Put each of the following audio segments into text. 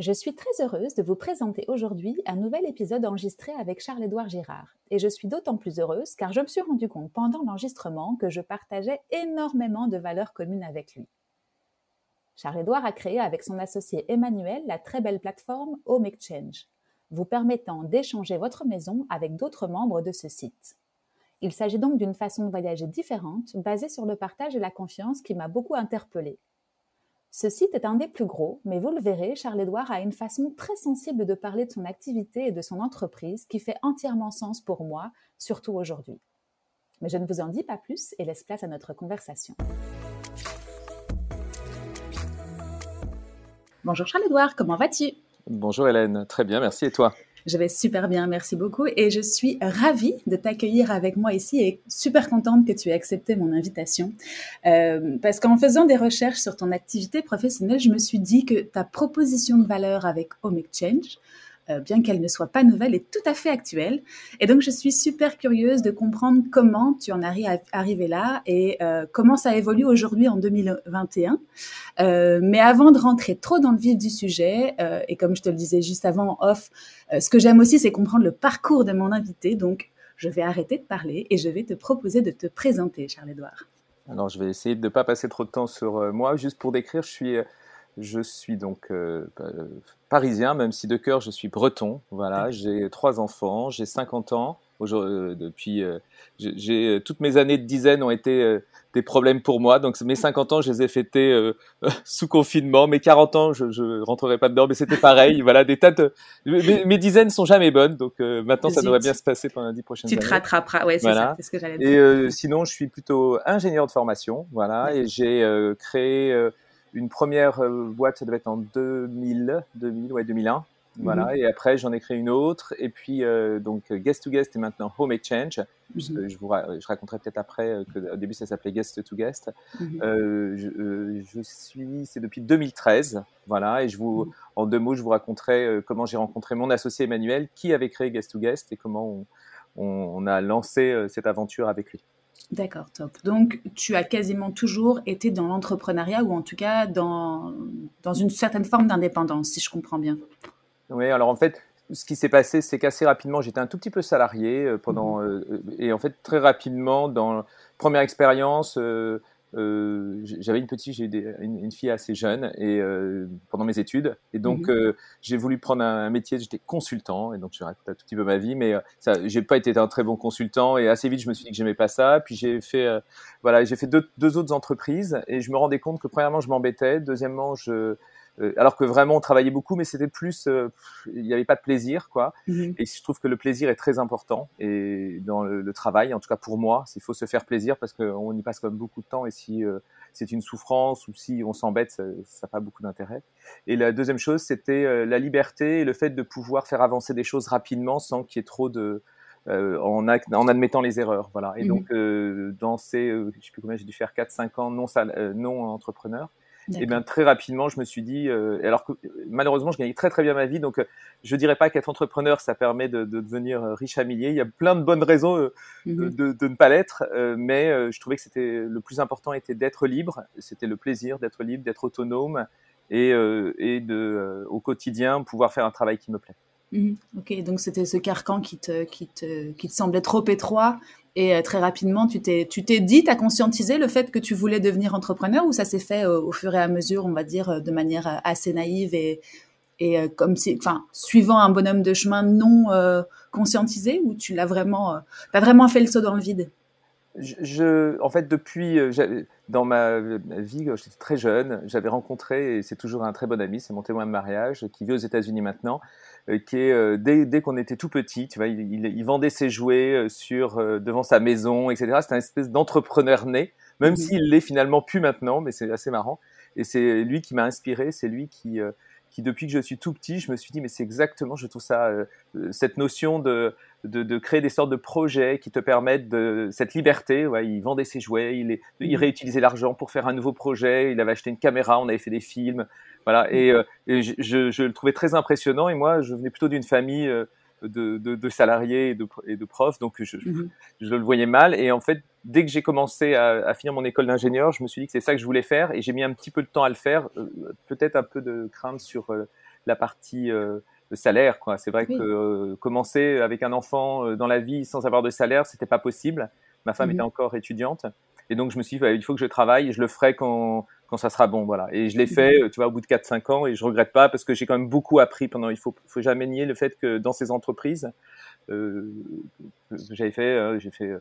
Je suis très heureuse de vous présenter aujourd'hui un nouvel épisode enregistré avec Charles-Édouard Girard. Et je suis d'autant plus heureuse car je me suis rendu compte pendant l'enregistrement que je partageais énormément de valeurs communes avec lui. Charles-Édouard a créé avec son associé Emmanuel la très belle plateforme Home Exchange, vous permettant d'échanger votre maison avec d'autres membres de ce site. Il s'agit donc d'une façon de voyager différente, basée sur le partage et la confiance qui m'a beaucoup interpellée. Ce site est un des plus gros, mais vous le verrez, Charles-Édouard a une façon très sensible de parler de son activité et de son entreprise qui fait entièrement sens pour moi, surtout aujourd'hui. Mais je ne vous en dis pas plus et laisse place à notre conversation. Bonjour Charles-Édouard, comment vas-tu? Bonjour Hélène, très bien, merci et toi? Je vais super bien, merci beaucoup. Et je suis ravie de t'accueillir avec moi ici et super contente que tu aies accepté mon invitation. Euh, parce qu'en faisant des recherches sur ton activité professionnelle, je me suis dit que ta proposition de valeur avec Home Exchange, euh, bien qu'elle ne soit pas nouvelle, est tout à fait actuelle. Et donc, je suis super curieuse de comprendre comment tu en es arrivé là et euh, comment ça évolue aujourd'hui en 2021. Euh, mais avant de rentrer trop dans le vif du sujet, et comme je te le disais juste avant off, ce que j'aime aussi, c'est comprendre le parcours de mon invité. Donc, je vais arrêter de parler et je vais te proposer de te présenter, Charles-Édouard. Alors, je vais essayer de ne pas passer trop de temps sur moi. Juste pour décrire, je suis je suis donc euh, parisien, même si de cœur je suis breton. Voilà, j'ai trois enfants, j'ai 50 ans. Euh, depuis, euh, j'ai toutes mes années de dizaine ont été des problèmes pour moi. Donc mes 50 ans, je les ai fêtés sous confinement. Mes 40 ans, je, je rentrerai pas dedans, mais c'était pareil. voilà, des tas de mes, mes, dizaines sont jamais bonnes. Donc maintenant, ça devrait bien se passer pendant les dix prochaines années. Tu te rattraperas. Ouais, c'est ça. C'est ce que j'allais dire. Et sinon, je suis plutôt ingénieur de formation. Voilà, et j'ai créé une première euh, boîte, ça devait être en 2000, 2000 ouais, 2001. Voilà, mhm. et après j'en ai créé une autre, et puis euh, donc Guest to Guest et maintenant Home Exchange. Mhm. je, vous je raconterai peut-être après euh, qu'au début ça s'appelait Guest to Guest. Mhm. je, je, suis, c'est depuis 2013, voilà, et je vous, en deux mots, je vous raconterai comment j'ai rencontré mon associé Emmanuel qui avait créé Guest to Guest et comment on, on a lancé cette aventure avec lui. D'accord, top. Donc, tu as quasiment toujours été dans l'entrepreneuriat ou en tout cas dans, dans une certaine forme d'indépendance, si je comprends bien. Oui, alors en fait, ce qui s'est passé, c'est qu'assez rapidement, j'étais un tout petit peu salarié euh, pendant. Mmh. Euh, et en fait, très rapidement, dans première expérience, euh, euh, j'avais une petite, j'ai une, une, fille assez jeune et euh, pendant mes études, et donc mhm. euh, j'ai voulu prendre un, métier. J'étais consultant, et donc je raconte un tout petit peu ma vie, mais ça, j'ai pas été un très bon consultant, et assez vite je me suis dit que j'aimais pas ça. Puis j'ai fait, voilà, j'ai fait deux, deux, autres entreprises, et je me rendais compte que premièrement je m'embêtais, deuxièmement je alors que vraiment on travaillait beaucoup, mais c'était plus, euh, il n'y avait pas de plaisir, quoi. Mhm. Et je trouve que le plaisir est très important et dans le, travail, en tout cas pour moi, il faut se faire plaisir parce qu'on y passe quand même beaucoup de temps et si euh, c'est une souffrance ou si on s'embête, ça n'a pas beaucoup d'intérêt. Et la deuxième chose, c'était la liberté et le fait de pouvoir faire avancer des choses rapidement sans qu'il y ait trop de en, en, admettant les erreurs, voilà. Et mhm. donc dans ces, je sais plus combien j'ai dû faire 4-5 ans non, non entrepreneur, et bien très rapidement, je me suis dit, euh, alors que malheureusement, je gagnais très très bien ma vie, donc euh, je dirais pas qu'être entrepreneur, ça permet de, de, devenir euh, riche à milliers. Il y a plein de bonnes raisons euh, mhm. de, de, ne pas l'être, mais je trouvais que c'était le plus important était d'être libre. C'était le plaisir d'être libre, d'être autonome et, et de au quotidien pouvoir faire un travail qui me plaît. Mhm. Ok, donc c'était ce carcan qui te, qui, te, qui te semblait trop étroit et euh, très rapidement, tu t'es, tu t'es dit, tu as conscientisé le fait que tu voulais devenir entrepreneur ou ça s'est fait euh, au fur et à mesure, on va dire, euh, de manière assez naïve et, et comme si, enfin, suivant un bonhomme de chemin non conscientisé ou tu l'as vraiment, pas vraiment fait le saut dans le vide? En fait, depuis, dans ma, vie, j'étais très jeune, j'avais rencontré, et c'est toujours un très bon ami, c'est mon témoin de mariage, qui vit aux États-Unis maintenant, euh, qui est euh, dès, dès qu'on était tout petit, tu vois, il, il, vendait ses jouets euh, sur devant sa maison, etc. C'est un espèce d'entrepreneur né, même s'il l'est finalement plus maintenant, mais c'est assez marrant. Et c'est lui qui m'a inspiré, c'est lui qui qui depuis que je suis tout petit, je me suis dit, mais c'est exactement, je trouve ça, euh, euh, cette notion de, de, créer des sortes de projets qui te permettent de cette liberté. Ouais, il vendait ses jouets, il, est, il réutilisait l'argent pour faire un nouveau projet, il avait acheté une caméra, on avait fait des films. Voilà, et, mmh. euh, je, je, le trouvais très impressionnant. Et moi, je venais plutôt d'une famille de, de, salariés et de, et de, profs, donc je, mmh je, le voyais mal. Et en fait, dès que j'ai commencé à, à, finir mon école d'ingénieur, je me suis dit que c'est ça que je voulais faire, et j'ai mis un petit peu de temps à le faire, euh, peut-être un peu de crainte sur euh, la partie euh, salaire. Quoi. C'est vrai que euh, commencer avec un enfant dans la vie sans avoir de salaire, c'était pas possible. Ma femme mmh était encore étudiante. Et donc, je me suis dit, bah, il faut que je travaille, je le ferai quand, quand ça sera bon. Voilà. Et je l'ai fait, tu vois, au bout de 4-5 ans, et je regrette pas parce que j'ai quand même beaucoup appris pendant. Il faut, faut jamais nier le fait que dans ces entreprises, euh, j'avais fait, euh, j'ai fait euh,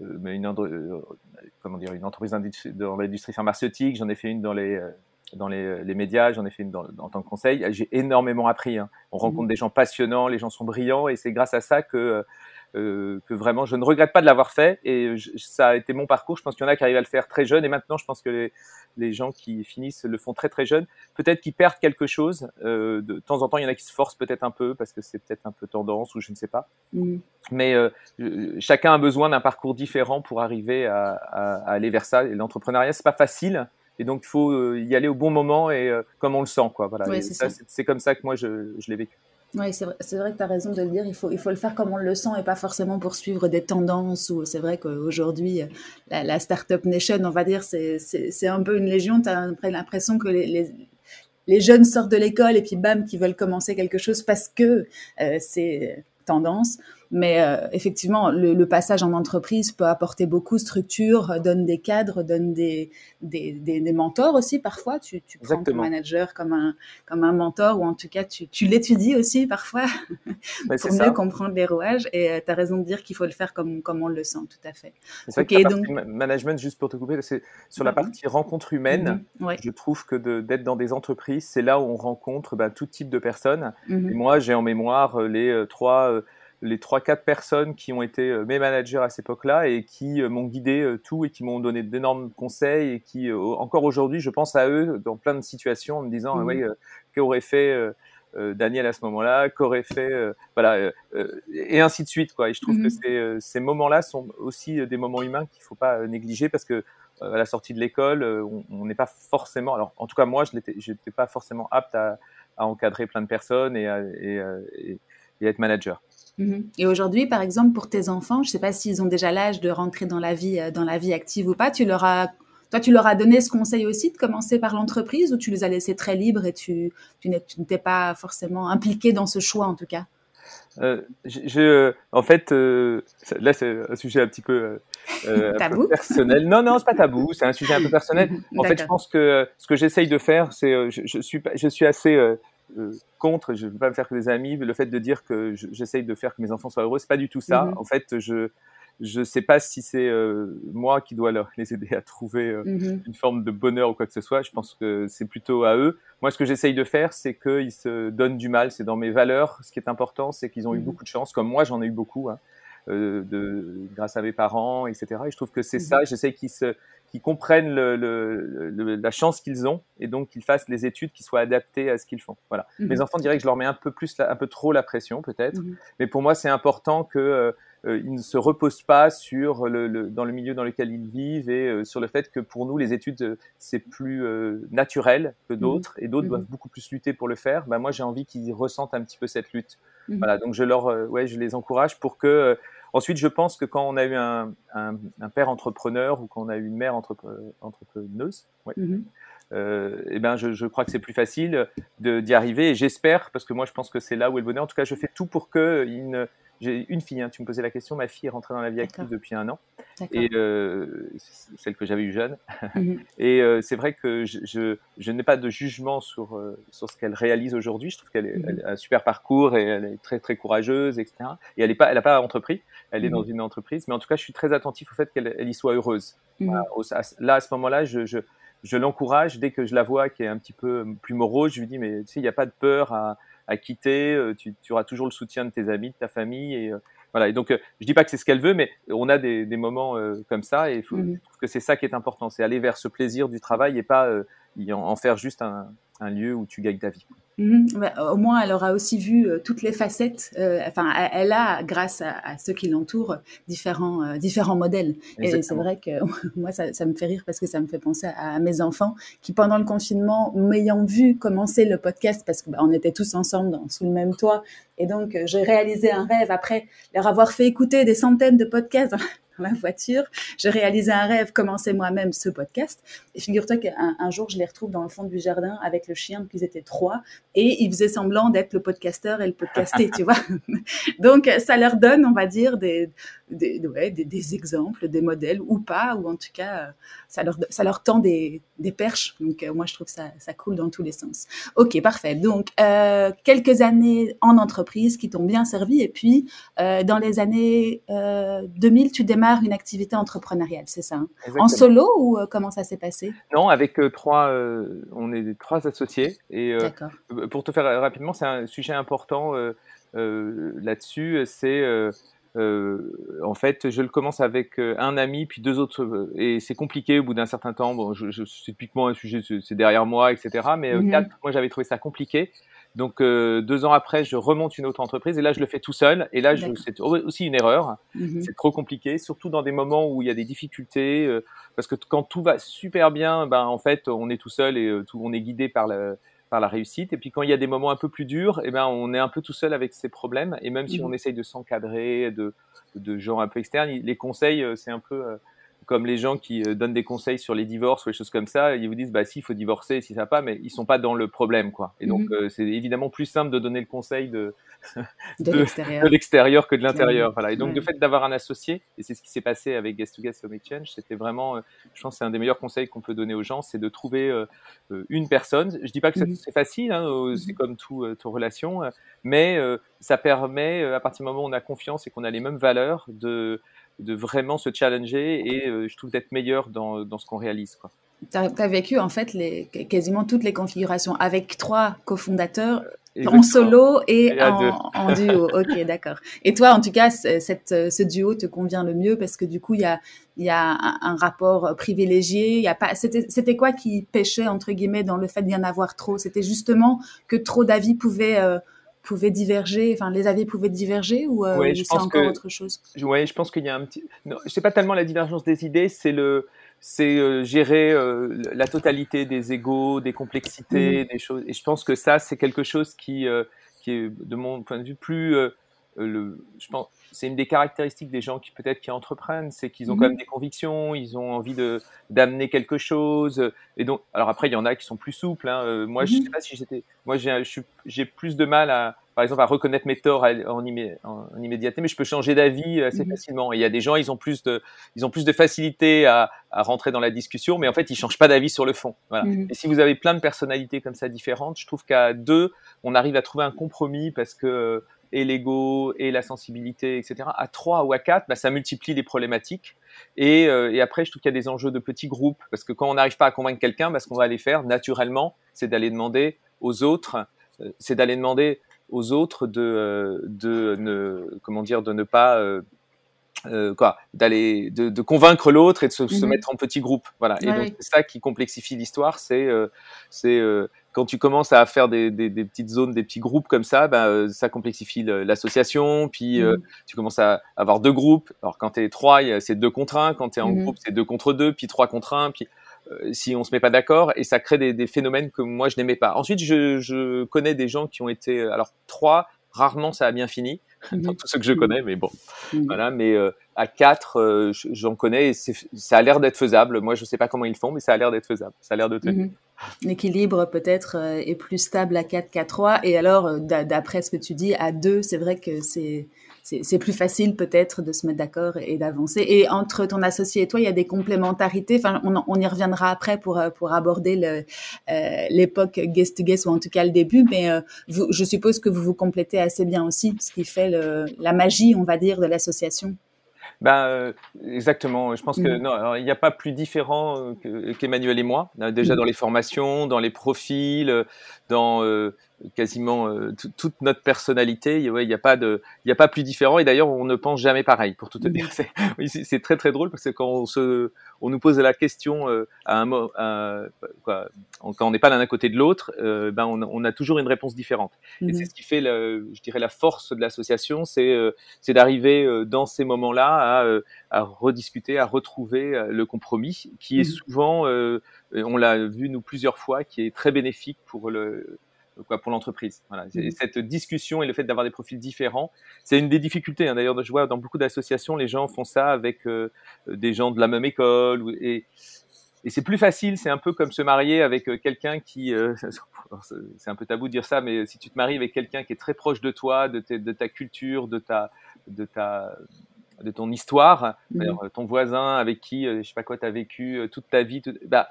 une, euh, comment dire, une entreprise dans l'industrie pharmaceutique, j'en ai fait une dans les dans les, les, médias, j'en ai fait une dans, en tant que conseil. J'ai énormément appris. Hein. On rencontre mmh. des gens passionnants, les gens sont brillants, et c'est grâce à ça que euh, que vraiment je ne regrette pas de l'avoir fait et ça a été mon parcours. Je pense qu'il y en a qui arrivent à le faire très jeune et maintenant je pense que les, les gens qui finissent le font très très jeune. Peut-être qu'ils perdent quelque chose. Euh, de temps en temps, il y en a qui se forcent peut-être un peu parce que c'est peut-être un peu tendance ou je ne sais pas. Mais euh, chacun a besoin d'un parcours différent pour arriver à, à, à aller vers ça. Et l'entrepreneuriat, c'est pas facile. Et donc, il faut euh, y aller au bon moment et euh, comme on le sent. Quoi. Voilà. c'est comme ça que moi, je, je l'ai vécu. Oui, c'est vrai, que tu as raison de le dire. Il faut, il faut le faire comme on le sent et pas forcément pour suivre des tendances. C'est vrai qu'aujourd'hui, la, la, Startup Nation, on va dire, c'est un peu une légion. Tu as l'impression que les, jeunes sortent de l'école et puis bam, qui veulent commencer quelque chose parce que euh, c'est tendance. Mais euh, effectivement, le, le, passage en entreprise peut apporter beaucoup de structure, donne des cadres, donne des, des, des, des mentors aussi parfois. Tu, tu prends ton manager comme un, comme un mentor ou en tout cas tu, tu l'étudies aussi parfois pour mieux comprendre les rouages. Et euh, tu as raison de dire qu'il faut le faire comme, comme on le sent, tout à fait. C'est okay, donc... management, juste pour te couper, c'est sur la partie rencontre humaine. Mm-hmm. Je trouve que d'être dans des entreprises, c'est là où on rencontre ben, tout type de personnes. Mm-hmm. Et moi, j'ai en mémoire euh, les trois les trois quatre personnes qui ont été euh, mes managers à cette époque-là et qui euh, m'ont guidé euh, tout et qui m'ont donné d'énormes conseils et qui encore aujourd'hui je pense à eux dans plein de situations en me disant mmh. oui qu'aurait fait Daniel à ce moment-là, qu'aurait fait voilà et ainsi de suite quoi. Et je trouve que mmh. ces, ces moments-là sont aussi des moments humains qu'il faut pas négliger parce que à la sortie de l'école, on n'est pas forcément alors en tout cas moi je n'étais pas forcément apte à, à, encadrer plein de personnes et, à, et, et, et être manager. Mhm. Et aujourd'hui, par exemple, pour tes enfants, je ne sais pas s'ils ont déjà l'âge de rentrer dans la vie, euh, dans la vie active ou pas. Tu leur as, toi, tu leur as donné ce conseil aussi de commencer par l'entreprise ou tu les as laissés très libres et tu, tu n'étais pas forcément impliqué dans ce choix en tout cas? Euh, je, en fait, euh, là c'est un sujet un petit peu, euh, tabou. personnel. Non, non, c'est pas tabou. C'est un sujet un peu personnel. En fait, je pense que ce que j'essaye de faire, c'est, je, je, suis, je suis assez euh, contre, je ne veux pas me faire que des amis, le fait de dire que j'essaye de faire que mes enfants soient heureux, c'est pas du tout ça. Mm-hmm. En fait, je je sais pas si c'est euh, moi qui dois leur, les aider à trouver euh, mm-hmm. une forme de bonheur ou quoi que ce soit. Je pense que c'est plutôt à eux. Moi, ce que j'essaye de faire, c'est qu'ils se donnent du mal. C'est dans mes valeurs. Ce qui est important, c'est qu'ils ont eu beaucoup de chance, comme moi, j'en ai eu beaucoup. Hein. Euh, de, grâce à mes parents, etc. Et je trouve que c'est ça. J'essaie qu'ils se, qu'ils comprennent le, le, la chance qu'ils ont et donc qu'ils fassent les études qui soient adaptées à ce qu'ils font. Voilà. Mhm. Mes enfants diraient que je leur mets un peu plus, un peu trop la pression peut-être, mhm. mais pour moi c'est important que euh, euh, ils ne se reposent pas sur le, dans le milieu dans lequel ils vivent et sur le fait que pour nous les études c'est plus naturel que mhm. d'autres et d'autres doivent beaucoup plus lutter pour le faire. Ben, moi j'ai envie qu'ils ressentent un petit peu cette lutte. Voilà, donc je leur, ouais, je les encourage pour que Ensuite, je pense que quand on a eu un, père entrepreneur ou quand on a eu une mère entrepreneuse, mhm. euh, eh ben je, crois que c'est plus facile d'y arriver et j'espère, parce que moi je pense que c'est là où est le bonheur. En tout cas, je fais tout pour que ne, j'ai une fille, hein, tu me posais la question. Ma fille est rentrée dans la vie active depuis un an, et euh, celle que j'avais eu jeune. Mhm. et euh, c'est vrai que je, je, n'ai pas de jugement sur, euh, sur ce qu'elle réalise aujourd'hui. Je trouve qu'elle mhm. a un super parcours et elle est très très courageuse, etc. Et elle n'a pas, elle pas entrepris. Elle est mhm. dans une entreprise, mais en tout cas, je suis très attentif au fait qu'elle y soit heureuse. là, à ce moment-là, je, je, je l'encourage dès que je la vois qui est un petit peu plus morose. Je lui dis mais tu sais, il n'y a pas de peur à à quitter, euh, tu, tu, auras toujours le soutien de tes amis, de ta famille. Et, euh, voilà. Et donc, euh, je dis pas que c'est ce qu'elle veut, mais on a des, des moments comme ça. Et faut, mhm. je trouve que c'est ça qui est important, c'est aller vers ce plaisir du travail et pas en faire juste un, un lieu où tu gagnes ta vie. Mhm. au moins, elle aura aussi vu euh, toutes les facettes. Euh, enfin, elle a, grâce à, ceux qui l'entourent, différents, euh, différents modèles. Et c'est vrai que moi, ça, ça, me fait rire parce que ça me fait penser à, mes enfants qui, pendant le confinement, m'ayant vu commencer le podcast, parce qu'on bah, était tous ensemble dans, sous le même toit, et donc j'ai réalisé un rêve après leur avoir fait écouter des centaines de podcasts ma voiture. J'ai réalisé un rêve, commencer moi-même ce podcast. Et figure-toi qu'un un jour, je les retrouve dans le fond du jardin avec le chien, donc ils étaient trois, et ils faisaient semblant d'être le podcasteur et le podcasté, tu vois. Donc, ça leur donne, on va dire, des, des, ouais, des, des, exemples, des modèles ou pas, ou en tout cas, ça leur, ça leur tend des, des perches. Donc, euh, moi, je trouve que ça, ça coule dans tous les sens. Ok, parfait. Donc, euh, quelques années en entreprise qui t'ont bien servi, et puis, euh, dans les années 2000, tu démarres une activité entrepreneuriale, c'est ça hein? En solo ou comment ça s'est passé? Non, avec trois, on est trois associés. Et pour te faire rapidement, c'est un sujet important là-dessus, c'est euh, en fait, je le commence avec euh, un ami, puis deux autres, euh, et c'est compliqué au bout d'un certain temps. Bon, je, je typiquement un sujet, c'est derrière moi, etc. Mais quatre, moi, j'avais trouvé ça compliqué. Donc deux ans après, je remonte une autre entreprise et là, je le fais tout seul. Et là, c'est aussi une erreur. Mhm. C'est trop compliqué, surtout dans des moments où il y a des difficultés, parce que quand tout va super bien, ben en fait, on est tout seul et tout, on est guidé par le par la réussite. Et puis quand il y a des moments un peu plus durs, eh ben, on est un peu tout seul avec ses problèmes. Et même si on mhm. essaye de s'encadrer de, de gens un peu externes, les conseils, euh, c'est un peu euh, comme les gens qui euh, donnent des conseils sur les divorces ou les choses comme ça, ils vous disent bah si il faut divorcer, si ça va pas, mais ils sont pas dans le problème quoi. Et donc mhm. c'est évidemment plus simple de donner le conseil de de, l'extérieur que de l'intérieur. Voilà. Et donc le fait d'avoir un associé, et c'est ce qui s'est passé avec Guest to Guest Home Exchange, c'était vraiment, je pense, c'est un des meilleurs conseils qu'on peut donner aux gens, c'est de trouver une personne. Je dis pas que mhm. c'est facile, hein, c'est mhm. comme tout, toute relation, mais ça permet à partir du moment où on a confiance et qu'on a les mêmes valeurs de de vraiment se challenger et euh, je trouve d'être meilleur dans, dans ce qu'on réalise. Tu as, vécu en fait les, quasiment toutes les configurations avec trois cofondateurs en solo et, en, duo. ok, d'accord. Et toi, en tout cas, cette, ce duo te convient le mieux parce que du coup, il y a, y a un, rapport privilégié. Il a pas. C'était quoi qui pêchait entre guillemets dans le fait d'y en avoir trop? C'était justement que trop d'avis pouvaient euh, pouvaient diverger, enfin les avis pouvaient diverger ou euh, c'est encore autre chose? Oui, je pense qu'il y a un petit. Non, sais pas tellement la divergence des idées, c'est le, c'est euh, gérer euh, la totalité des égaux, des complexités, mmh. des choses. Et je pense que ça, c'est quelque chose qui, qui est de mon point de vue plus le, je pense, c'est une des caractéristiques des gens qui peut-être qui entreprennent, c'est qu'ils ont mmh quand même des convictions, ils ont envie de d'amener quelque chose. Et donc, alors après, il y en a qui sont plus souples. Hein. Moi, je mmh sais pas si j'étais, moi, j'ai plus de mal à, par exemple, à reconnaître mes torts en, immédiateté, mais je peux changer d'avis assez mmh facilement. Et il y a des gens, ils ont plus de, ils ont plus de facilité à, à rentrer dans la discussion, mais en fait, ils changent pas d'avis sur le fond. Voilà. Et si vous avez plein de personnalités comme ça différentes, je trouve qu'à deux, on arrive à trouver un compromis parce que et l'ego et la sensibilité, etc. À trois ou à quatre, bah, ça multiplie les problématiques. Et, euh, et après, je trouve qu'il y a des enjeux de petits groupes, parce que quand on n'arrive pas à convaincre quelqu'un, bah, ce qu'on va aller faire naturellement, c'est d'aller demander aux autres, euh, c'est d'aller demander aux autres de, euh, de ne, comment dire, de ne pas euh, quoi, d'aller, de, de, convaincre l'autre et de se, se, mmh mettre en petits groupes. Voilà. Et donc c'est ça qui complexifie l'histoire, c'est, euh, c'est euh, quand tu commences à faire des, des, des, petites zones, des petits groupes comme ça, ben, ça complexifie l'association. Puis mmh tu commences à avoir deux groupes. Alors quand t'es trois, c'est deux contre un. Quand t'es en mmh groupe, c'est deux contre deux, puis trois contre un. Puis si on se met pas d'accord et ça crée des, des phénomènes que moi je n'aimais pas. Ensuite, je, je connais des gens qui ont été alors trois Rarement ça a bien fini dans mhm. tous ceux que je connais, mais bon, mhm. voilà. Mais euh, à 4, euh, j'en connais et ça a l'air d'être faisable. Moi, je sais pas comment ils font, mais ça a l'air d'être faisable. Ça a l'air de tenir. Mhm. L'équilibre peut-être euh, est plus stable à 4 qu'à 3. Et alors, d'après ce que tu dis, à 2, c'est vrai que c'est c'est plus facile peut-être de se mettre d'accord et d'avancer. Et entre ton associé et toi, il y a des complémentarités. Enfin, on, on y reviendra après pour euh, pour aborder euh, l'époque guest to guest ou en tout cas le début. Mais euh, vous, je suppose que vous vous complétez assez bien aussi, ce qui fait le, la magie, on va dire, de l'association. Ben, exactement. Je pense que mm. non, il n'y a pas plus différent qu'Emmanuel et moi. Déjà mm. dans les formations, dans les profils, dans quasiment euh, toute notre personnalité. Il n'y a pas de, il a pas plus différent. Et d'ailleurs, on ne pense jamais pareil. Pour tout te dire, c'est, c'est très très drôle parce que quand on se, on nous pose la question euh, à un quoi, quand on n'est pas l'un à côté de l'autre, euh, ben on, on, a toujours une réponse différente. Et c'est mhm. ce qui fait, le, je dirais, la force de l'association, c'est, c'est d'arriver dans ces moments-là à, à rediscuter, à retrouver le compromis, qui est mhm. souvent, on l'a vu nous plusieurs fois, qui est très bénéfique pour le quoi, pour l'entreprise. Voilà. Mmh. Cette discussion et le fait d'avoir des profils différents, c'est une des difficultés. Hein. D'ailleurs, je vois dans beaucoup d'associations, les gens font ça avec euh, des gens de la même école. Et, et c'est plus facile, c'est un peu comme se marier avec euh, quelqu'un qui, euh, c'est un peu tabou de dire ça, mais si tu te maries avec quelqu'un qui est très proche de toi, de, de ta culture, de ta, de ta, de ton histoire, mmh. ton voisin avec qui, je sais pas quoi, tu as vécu toute ta vie, bah,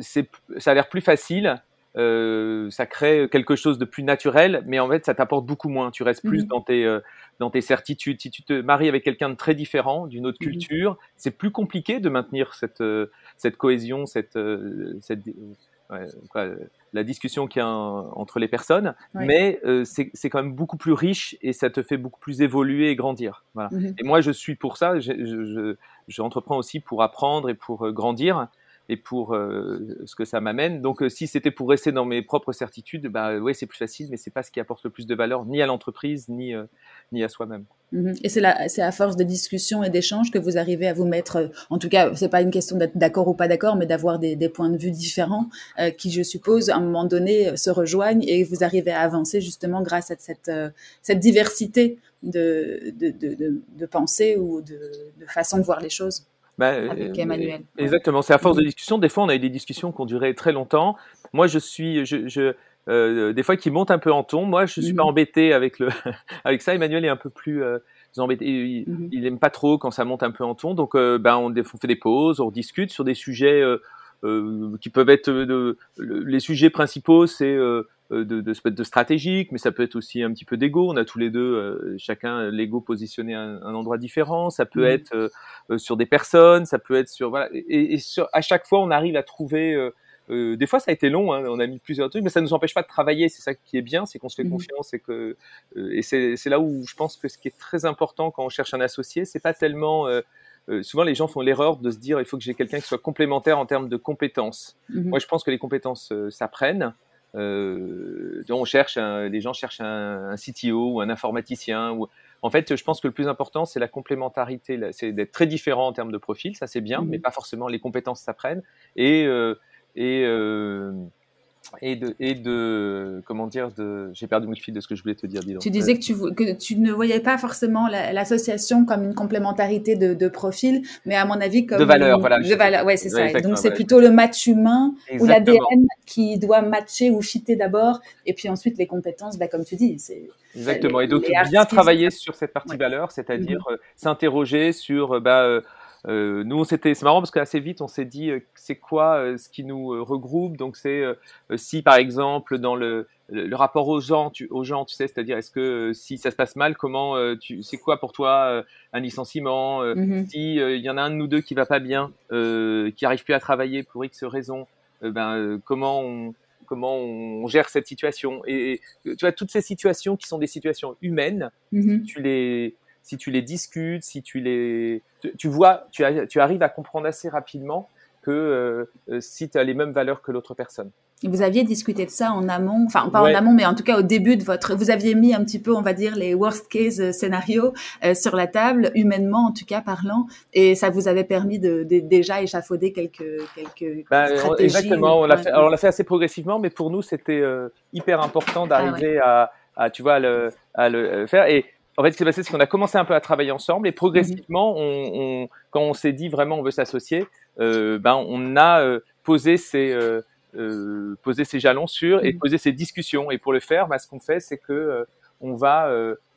c'est, ça a l'air plus facile euh, ça crée quelque chose de plus naturel, mais en fait, ça t'apporte beaucoup moins. Tu restes plus mmh. dans, tes, euh, dans tes certitudes. Si tu te maries avec quelqu'un de très différent, d'une autre mmh culture, c'est plus compliqué de maintenir cette, euh, cette cohésion, cette, cette la discussion qu'il y a entre les personnes, mais c'est quand même beaucoup plus riche et ça te fait beaucoup plus évoluer et grandir. Voilà. Mmh et moi, je suis pour ça. Je, je, je, entreprends aussi pour apprendre et pour grandir et pour euh, ce que ça m'amène. Donc, euh, si c'était pour rester dans mes propres certitudes, bah ouais, c'est plus facile, mais c'est pas ce qui apporte le plus de valeur ni à l'entreprise ni euh, ni à soi-même. Mhm. Et c'est à force de discussion et d'échanges que vous arrivez à vous mettre. En tout cas, c'est pas une question d'être d'accord ou pas d'accord, mais d'avoir des, points de vue différents qui, je suppose, à un moment donné, se rejoignent et vous arrivez à avancer justement grâce à cette cette diversité de de, de, de ou de, de façon de voir les choses. Bah, avec euh, Emmanuel. Exactement, c'est à force de discussion. Des fois, on a eu des discussions qui ont duré très longtemps. Moi, je suis, je, je euh, des fois, qui montent un peu en ton. Moi, je suis pas mhm. embêté avec le, avec ça. Emmanuel est un peu plus euh, embêté. Il, il, aime pas trop quand ça monte un peu en ton. Donc, euh, ben, on, on, fait des pauses, on discute sur des sujets qui peuvent être de, les sujets principaux, c'est euh, de, de, de, stratégique, mais ça peut être aussi un petit peu d'ego. On a tous les deux, euh, chacun l'ego positionné à un, endroit différent. Ça peut mmh. être euh, sur des personnes, ça peut être sur voilà. Et, et sur, à chaque fois, on arrive à trouver. des fois, ça a été long. Hein, on a mis plusieurs trucs, mais ça ne nous empêche pas de travailler. C'est ça qui est bien, c'est qu'on se fait mmh. confiance et que et c'est là où je pense que ce qui est très important quand on cherche un associé, c'est pas tellement souvent les gens font l'erreur de se dire il faut que j'ai quelqu'un qui soit complémentaire en termes de compétences. Mmh. Moi, je pense que les compétences s'apprennent. Euh, on cherche, les gens cherchent un, un, CTO ou un informaticien. Ou... En fait, je pense que le plus important, c'est la complémentarité. C'est d'être très différent en termes de profil, ça c'est bien, mmh mais pas forcément les compétences s'apprennent. Et, euh, et euh, et de, et de comment dire de j'ai perdu mon fil de ce que je voulais te dire dis tu disais que tu que tu ne voyais pas forcément l'association comme une complémentarité de, de, profil mais à mon avis comme de valeur voilà de valeur ouais c'est ça. Donc c'est plutôt le match humain ou l'ADN qui doit matcher ou fitter d'abord et puis ensuite les compétences bah, comme tu dis c'est exactement. et donc bien travailler sur cette partie valeur c'est-à-dire mm-hmm. euh, s'interroger sur euh, bah, euh, euh, nous, c'était, c'est marrant parce qu'assez vite, on s'est dit, euh, c'est quoi euh, ce qui nous regroupe? Donc, c'est si, par exemple, dans le, le, rapport aux gens, tu, aux gens, tu sais, c'est-à-dire, est-ce que si ça se passe mal, comment, tu, c'est quoi pour toi un licenciement mm-hmm. Si il y en a un de nous deux qui va pas bien, qui arrive plus à travailler pour X raisons, ben, comment on comment on gère cette situation? Et, tu vois toutes ces situations qui sont des situations humaines, mm-hmm. tu les si tu les discutes, si tu les, tu, vois, tu, tu, arrives à comprendre assez rapidement que euh, euh, si tu as les mêmes valeurs que l'autre personne. Vous aviez discuté de ça en amont, enfin pas en amont, mais en tout cas au début de votre, vous aviez mis un petit peu, on va dire, les worst case euh, scénarios sur la table, humainement en tout cas parlant, et ça vous avait permis de, déjà échafauder quelques quelques ben, stratégies. Exactement, on l'a fait, on l'a fait assez progressivement, mais pour nous c'était hyper important d'arriver ah à, à, tu vois, le, à le faire. Et en fait, ce qui s'est passé, c'est qu'on a commencé un peu à travailler ensemble et progressivement, on, quand on s'est dit vraiment on veut s'associer, euh, ben on a euh, posé ces euh, euh, posé jalons sur et mhm. posé ces discussions. Et pour le faire, ben, ce qu'on fait, c'est que on va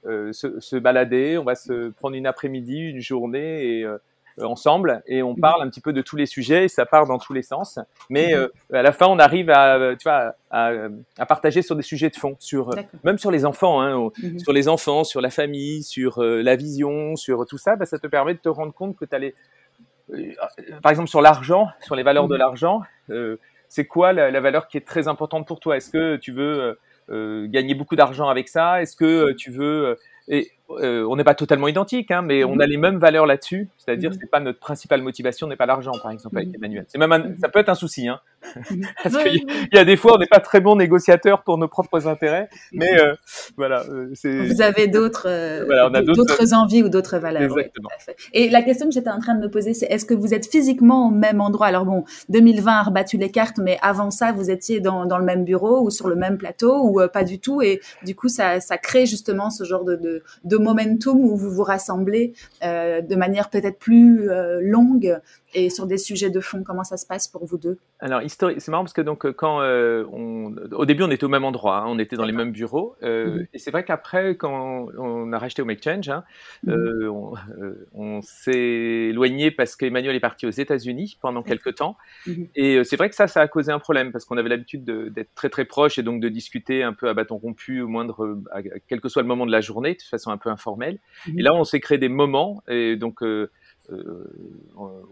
se, se, balader, on va se prendre une après-midi, une journée et euh, ensemble et on mhm. parle un petit peu de tous les sujets et ça part dans tous les sens. Mais mhm. euh, à la fin, on arrive à, euh, tu vois, à, à, partager sur des sujets de fond, sur même sur les enfants, hein, mhm. sur les enfants, sur la famille, sur la vision, sur tout ça. Bah, ça te permet de te rendre compte que tu as les, par exemple, sur l'argent, sur les valeurs de l'argent. c'est quoi la, la, valeur qui est très importante pour toi? Est-ce que tu veux gagner beaucoup d'argent avec ça? Est-ce que tu veux et euh, on n'est pas totalement identiques, hein, mais on a mhm. les mêmes valeurs là-dessus. C'est-à-dire, mhm. c'est pas notre principale motivation, n'est pas l'argent, par exemple, avec mhm. Emmanuel. C'est même ça peut être un souci, hein, parce qu'il y, a des fois, on n'est pas très bon négociateur pour nos propres intérêts, mais euh, voilà. Euh, Vous avez d'autres, d'autres envies ou d'autres valeurs. Exactement. Et la question que j'étais en train de me poser, c'est est-ce que vous êtes physiquement au même endroit? Alors bon, 2020 a rebattu les cartes, mais avant ça, vous étiez dans, dans le même bureau ou sur le même plateau ou pas du tout, et du coup, ça, ça crée justement ce genre de, de, de momentum où vous vous rassemblez euh, de manière peut-être plus euh, longue et sur des sujets de fond. Comment ça se passe pour vous deux? Alors, c'est marrant parce que donc quand euh, on, au début on était au même endroit, hein, on était dans les mêmes bureaux, et c'est vrai qu'après quand on a racheté Exchange, hein, mhm. on, s'est éloigné parce qu'Emmanuel est parti aux États-Unis pendant quelques temps, mhm. et c'est vrai que ça, ça a causé un problème parce qu'on avait l'habitude d'être très très proches et donc de discuter un peu à bâton rompu au moindre, quel que soit le moment de la journée, de façon un peu informelle. Et là, on s'est créé des moments et donc euh,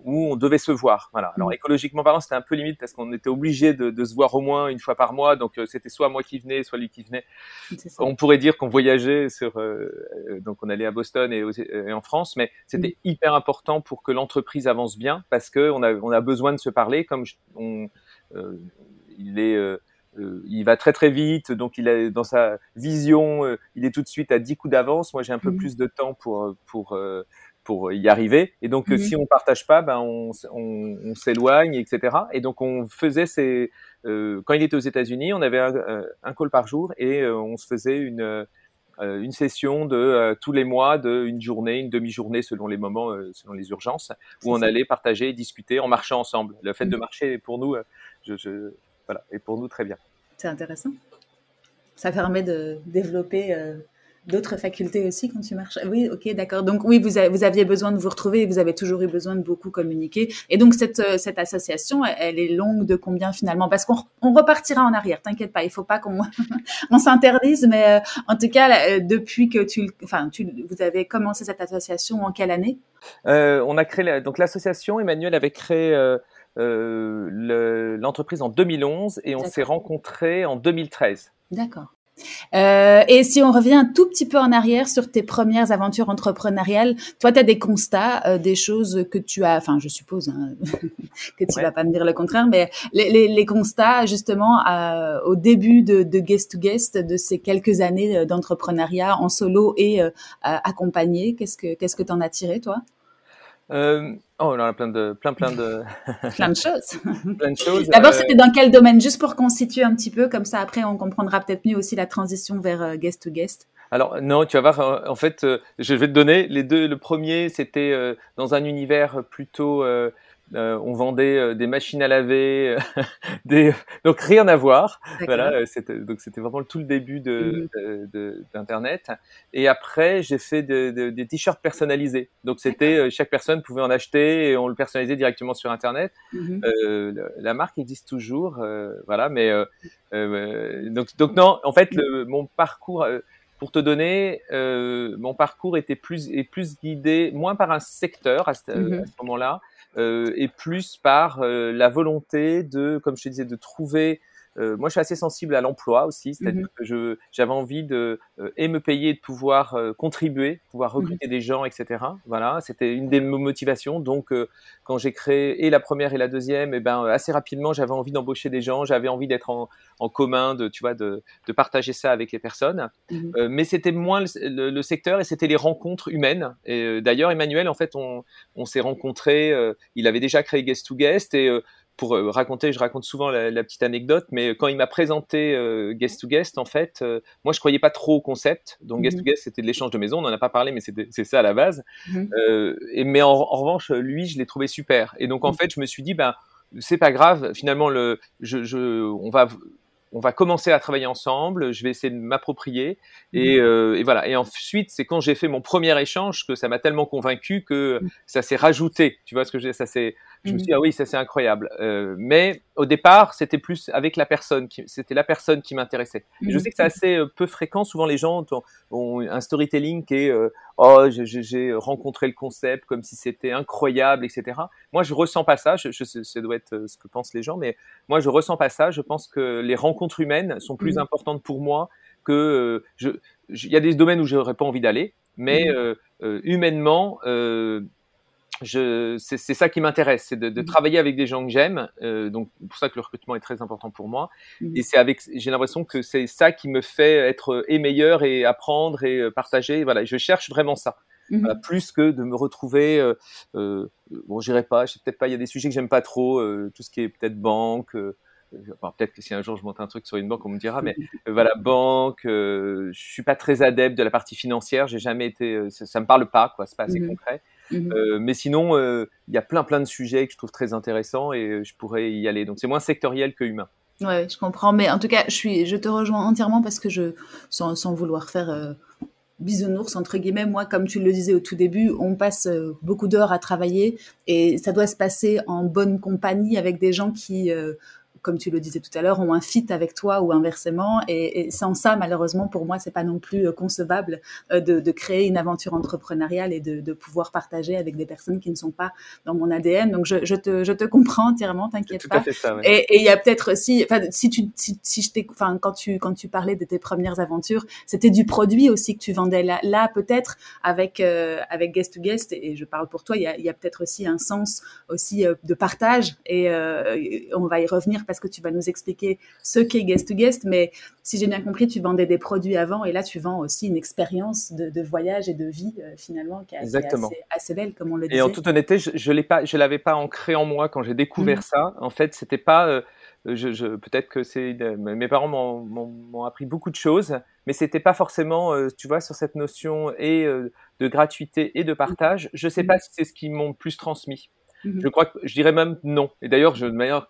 où on devait se voir. Voilà. Alors mm. écologiquement parlant, c'était un peu limite parce qu'on était obligé de, de, se voir au moins une fois par mois. Donc euh, c'était soit moi qui venais, soit lui qui venait. On pourrait dire qu'on voyageait sur. Euh, donc on allait à Boston et, et en France, mais c'était mm. hyper important pour que l'entreprise avance bien parce que on a, on a besoin de se parler. Comme on, il est il va très très vite, donc il a dans sa vision, il est tout de suite à 10 coups d'avance. Moi, j'ai un peu mm. plus de temps pour pour pour y arriver. Et donc, mhm. si on partage pas, ben on, on, on s'éloigne, etc. Et donc, on faisait ces euh, quand il était aux États-Unis, on avait un, euh, un, call par jour et euh, on se faisait une euh, une session de tous les mois, de une journée, une demi-journée selon les moments, selon les urgences, où on allait partager et discuter en marchant ensemble. Le fait de mhm. marcher, pour nous, je, je, voilà, est pour nous très bien. C'est intéressant. Ça permet de développer d'autres facultés aussi quand tu marches. Oui, ok, d'accord. Donc oui, vous, vous aviez besoin de vous retrouver, vous avez toujours eu besoin de beaucoup communiquer. Et donc cette, euh, cette association, elle, est longue de combien finalement? Parce qu'on on repartira en arrière, t'inquiète pas, il faut pas qu'on on s'interdise, mais euh, en tout cas, euh, depuis que tu, enfin, tu, vous avez commencé cette association en quelle année? On a créé, donc l'association, Emmanuel avait créé... l'entreprise en 2011 et on s'est rencontrés en 2013. D'accord. Euh, et si on revient un tout petit peu en arrière sur tes premières aventures entrepreneuriales, toi, tu as des constats, euh, des choses que tu as, enfin, je suppose hein, que tu vas pas me dire le contraire, mais les, les, les constats justement euh, au début de, de, Guest to Guest de ces quelques années d'entrepreneuriat en solo et accompagné, qu'est-ce que qu'est-ce que t'en as tiré, toi? Euh, oh, on a plein de, plein, plein de, plein de choses. plein de choses. D'abord, euh, c'était dans quel domaine, juste pour qu'on situe un petit peu, comme ça après on comprendra peut-être mieux aussi la transition vers euh, guest to guest. Alors non, tu vas voir. En fait, je vais te donner les deux. Le premier, c'était dans un univers plutôt euh, on vendait euh, des machines à laver, euh, des... donc rien à voir. Voilà, c'était donc c'était vraiment tout le début de mhm. d'internet. Et après, j'ai fait des t-shirts personnalisés. Donc c'était chaque personne pouvait en acheter et on le personnalisait directement sur internet. Mhm. la marque existe toujours, voilà. Mais donc donc non, en fait, le, mon parcours pour te donner, mon parcours était plus est plus guidé moins par un secteur à ce, mhm. ce moment-là, euh, et plus par euh, la volonté de, comme je te disais, de trouver euh, moi, je suis assez sensible à l'emploi aussi, c'est-à-dire mmh que j'avais envie de euh, et me payer, de pouvoir euh, contribuer, pouvoir mmh recruter des gens, etc. Voilà, c'était une des motivations. Donc, euh, quand j'ai créé et la première et la deuxième, et eh ben assez rapidement, j'avais envie d'embaucher des gens, j'avais envie d'être en, en, commun, de tu vois, de, de partager ça avec les personnes. Mmh mais c'était moins le, le, secteur et c'était les rencontres humaines. Et d'ailleurs, Emmanuel, en fait, on, on s'est rencontrés. il avait déjà créé Guest to Guest et pour euh, raconter, je raconte souvent la, petite anecdote, mais quand il m'a présenté euh, Guest to Guest, en fait, euh, moi je croyais pas trop au concept. Donc Guest to mhm. Guest, c'était de l'échange de maison, on n'en a pas parlé, mais c'est ça à la base. Mhm. et, mais en, revanche, lui, je l'ai trouvé super. Et donc en mhm. fait, je me suis dit, ben c'est pas grave. Finalement, le, je, je, on va on va commencer à travailler ensemble, je vais essayer de m'approprier et, euh, et, voilà. Et ensuite, c'est quand j'ai fait mon premier échange que ça m'a tellement convaincu que ça s'est rajouté. Tu vois ce que je veux dire? Ça je me suis dit ah oui, ça c'est incroyable. Euh, mais au départ, c'était plus avec la personne, c'était la personne qui m'intéressait. Je sais que c'est assez peu fréquent. Souvent, les gens ont, un storytelling qui est oh, j'ai rencontré le concept comme si c'était incroyable, etc. Moi, je ressens pas ça. Je, je, ça doit être ce que pensent les gens, mais moi, je ressens pas ça. Je pense que les rencontres humaines sont plus importantes pour moi que je. Il y a des domaines où j'aurais pas envie d'aller, mais humainement c'est ça qui m'intéresse, c'est de, de, mmh. travailler avec des gens que j'aime. Euh, donc, pour ça que le recrutement est très important pour moi. Mmh. Et c'est avec, j'ai l'impression que c'est ça qui me fait être et meilleur et apprendre et euh, partager. Voilà, je cherche vraiment ça. Mmh. Euh, plus que de me retrouver, euh, euh bon, j'irai pas, je sais peut-être pas, il y a des sujets que j'aime pas trop, euh, tout ce qui est peut-être banque. peut-être que si un jour je monte un truc sur une banque, on me dira, mais voilà, banque, je suis pas très adepte de la partie financière, j'ai jamais été, ça, ça, me parle pas, quoi, c'est pas assez concret. Mmh euh, mais sinon, euh, il y a plein plein de sujets que je trouve très intéressants et euh, je pourrais y aller. Donc c'est moins sectoriel que humain. Ouais, je comprends. Mais en tout cas, je, suis, je te rejoins entièrement parce que je, sans, sans vouloir faire bisounours, entre guillemets, moi, comme tu le disais au tout début, on passe beaucoup d'heures à travailler et ça doit se passer en bonne compagnie avec des gens qui comme tu le disais tout à l'heure, ont un fit avec toi ou inversement. Et, sans ça, malheureusement, pour moi, c'est pas non plus euh, concevable euh, de, de, créer une aventure entrepreneuriale et de, de, pouvoir partager avec des personnes qui ne sont pas dans mon ADN. Donc, je, je, te, je te comprends entièrement, t'inquiète pas. Ça, Et il y a peut-être aussi, enfin, si tu, si, si je enfin, quand tu, quand tu parlais de tes premières aventures, c'était du produit aussi que tu vendais. Là, là peut-être avec, euh, avec guest to guest, et je parle pour toi, il y a, il y a peut-être aussi un sens aussi de partage. Et on va y revenir parce que tu vas nous expliquer ce qu'est Guest to Guest, mais si j'ai bien compris, tu vendais des produits avant et là, tu vends aussi une expérience de, voyage et de vie euh, finalement qui est, assez, belle, comme on le disait. Et en toute honnêteté, je ne l'avais pas ancré en moi quand j'ai découvert mmh. ça. En fait, c'était pas. Euh, je, peut-être que c'est mes parents m'ont appris beaucoup de choses, mais c'était pas forcément, euh, tu vois, sur cette notion et de gratuité et de partage. Je sais mmh. pas si c'est ce qu'ils m'ont plus transmis. Je crois que je dirais même non. Et d'ailleurs,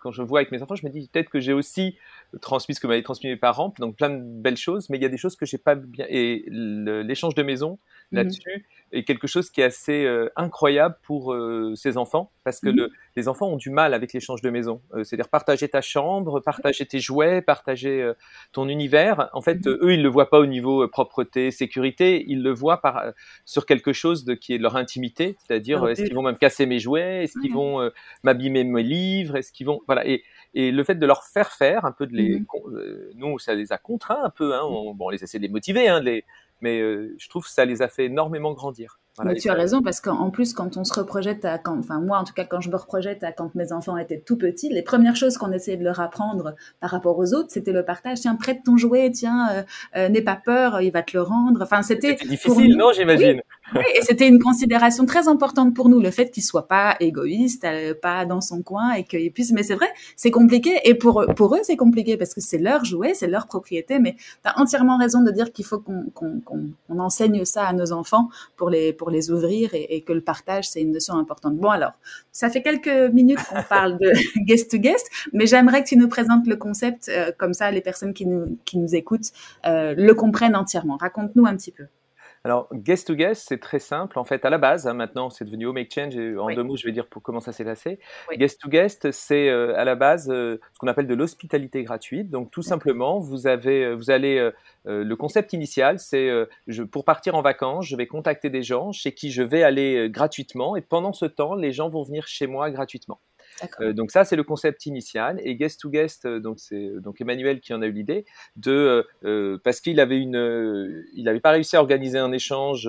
quand je vois avec mes enfants, je me dis peut-être que j'ai aussi transmis ce que m'avaient transmis mes parents, donc plein de belles choses, mais il y a des choses que j'ai pas bien. Et l'échange de maison mmh. là-dessus. Est quelque chose qui est assez euh, incroyable pour euh, ces enfants, parce que mmh. le, les enfants ont du mal avec l'échange de maison. Euh, c'est-à-dire partager ta chambre, partager tes jouets, partager ton univers. En fait, mmh. eux, ils le voient pas au niveau propreté, sécurité, ils le voient par, sur quelque chose de, qui est leur intimité, c'est-à-dire est-ce qu'ils vont même casser mes jouets, est-ce qu'ils vont m'abîmer mes livres, est-ce qu'ils vont voilà. Et et le fait de leur faire faire un peu de les, mmh. euh, nous ça les a contraints un peu, hein, on, bon, on les essaie de les motiver, hein, les, mais euh, je trouve que ça les a fait énormément grandir. Mais tu as raison parce qu'en plus quand on se reprojette à quand, enfin moi en tout cas quand je me reprojette à quand mes enfants étaient tout petits, les premières choses qu'on essayait de leur apprendre par rapport aux autres, c'était le partage. Tiens, prête ton jouet, tiens, euh, n'aie pas peur, il va te le rendre. Enfin, c'était difficile, non J'imagine. Oui, et c'était une considération très importante pour nous, le fait qu'il soit pas égoïste, euh, pas dans son coin et qu'il puisse. Mais c'est vrai, c'est compliqué. Et pour pour eux, c'est compliqué parce que c'est leur jouet, c'est leur propriété. Mais tu as entièrement raison de dire qu'il faut qu'on qu'on qu'on enseigne ça à nos enfants pour les pour les ouvrir et, et que le partage c'est une notion importante. Bon alors, ça fait quelques minutes qu'on parle de guest to guest, mais j'aimerais que tu nous présentes le concept euh, comme ça, les personnes qui nous qui nous écoutent euh, le comprennent entièrement. Raconte-nous un petit peu. Alors, guest to guest, c'est très simple. En fait, à la base, hein, maintenant, c'est devenu Home Exchange. Et en deux mots, je vais dire pour comment ça s'est passé. Guest to guest, c'est euh, à la base euh, ce qu'on appelle de l'hospitalité gratuite. Donc, tout simplement, vous avez, euh, vous allez, le concept initial, c'est pour partir en vacances, je vais contacter des gens chez qui je vais aller gratuitement. Et pendant ce temps, les gens vont venir chez moi gratuitement. Euh, donc ça, c'est le concept initial. Et guest to guest, euh, donc c'est euh, donc Emmanuel qui en a eu l'idée de parce qu'il avait une, il n'avait pas réussi à organiser un échange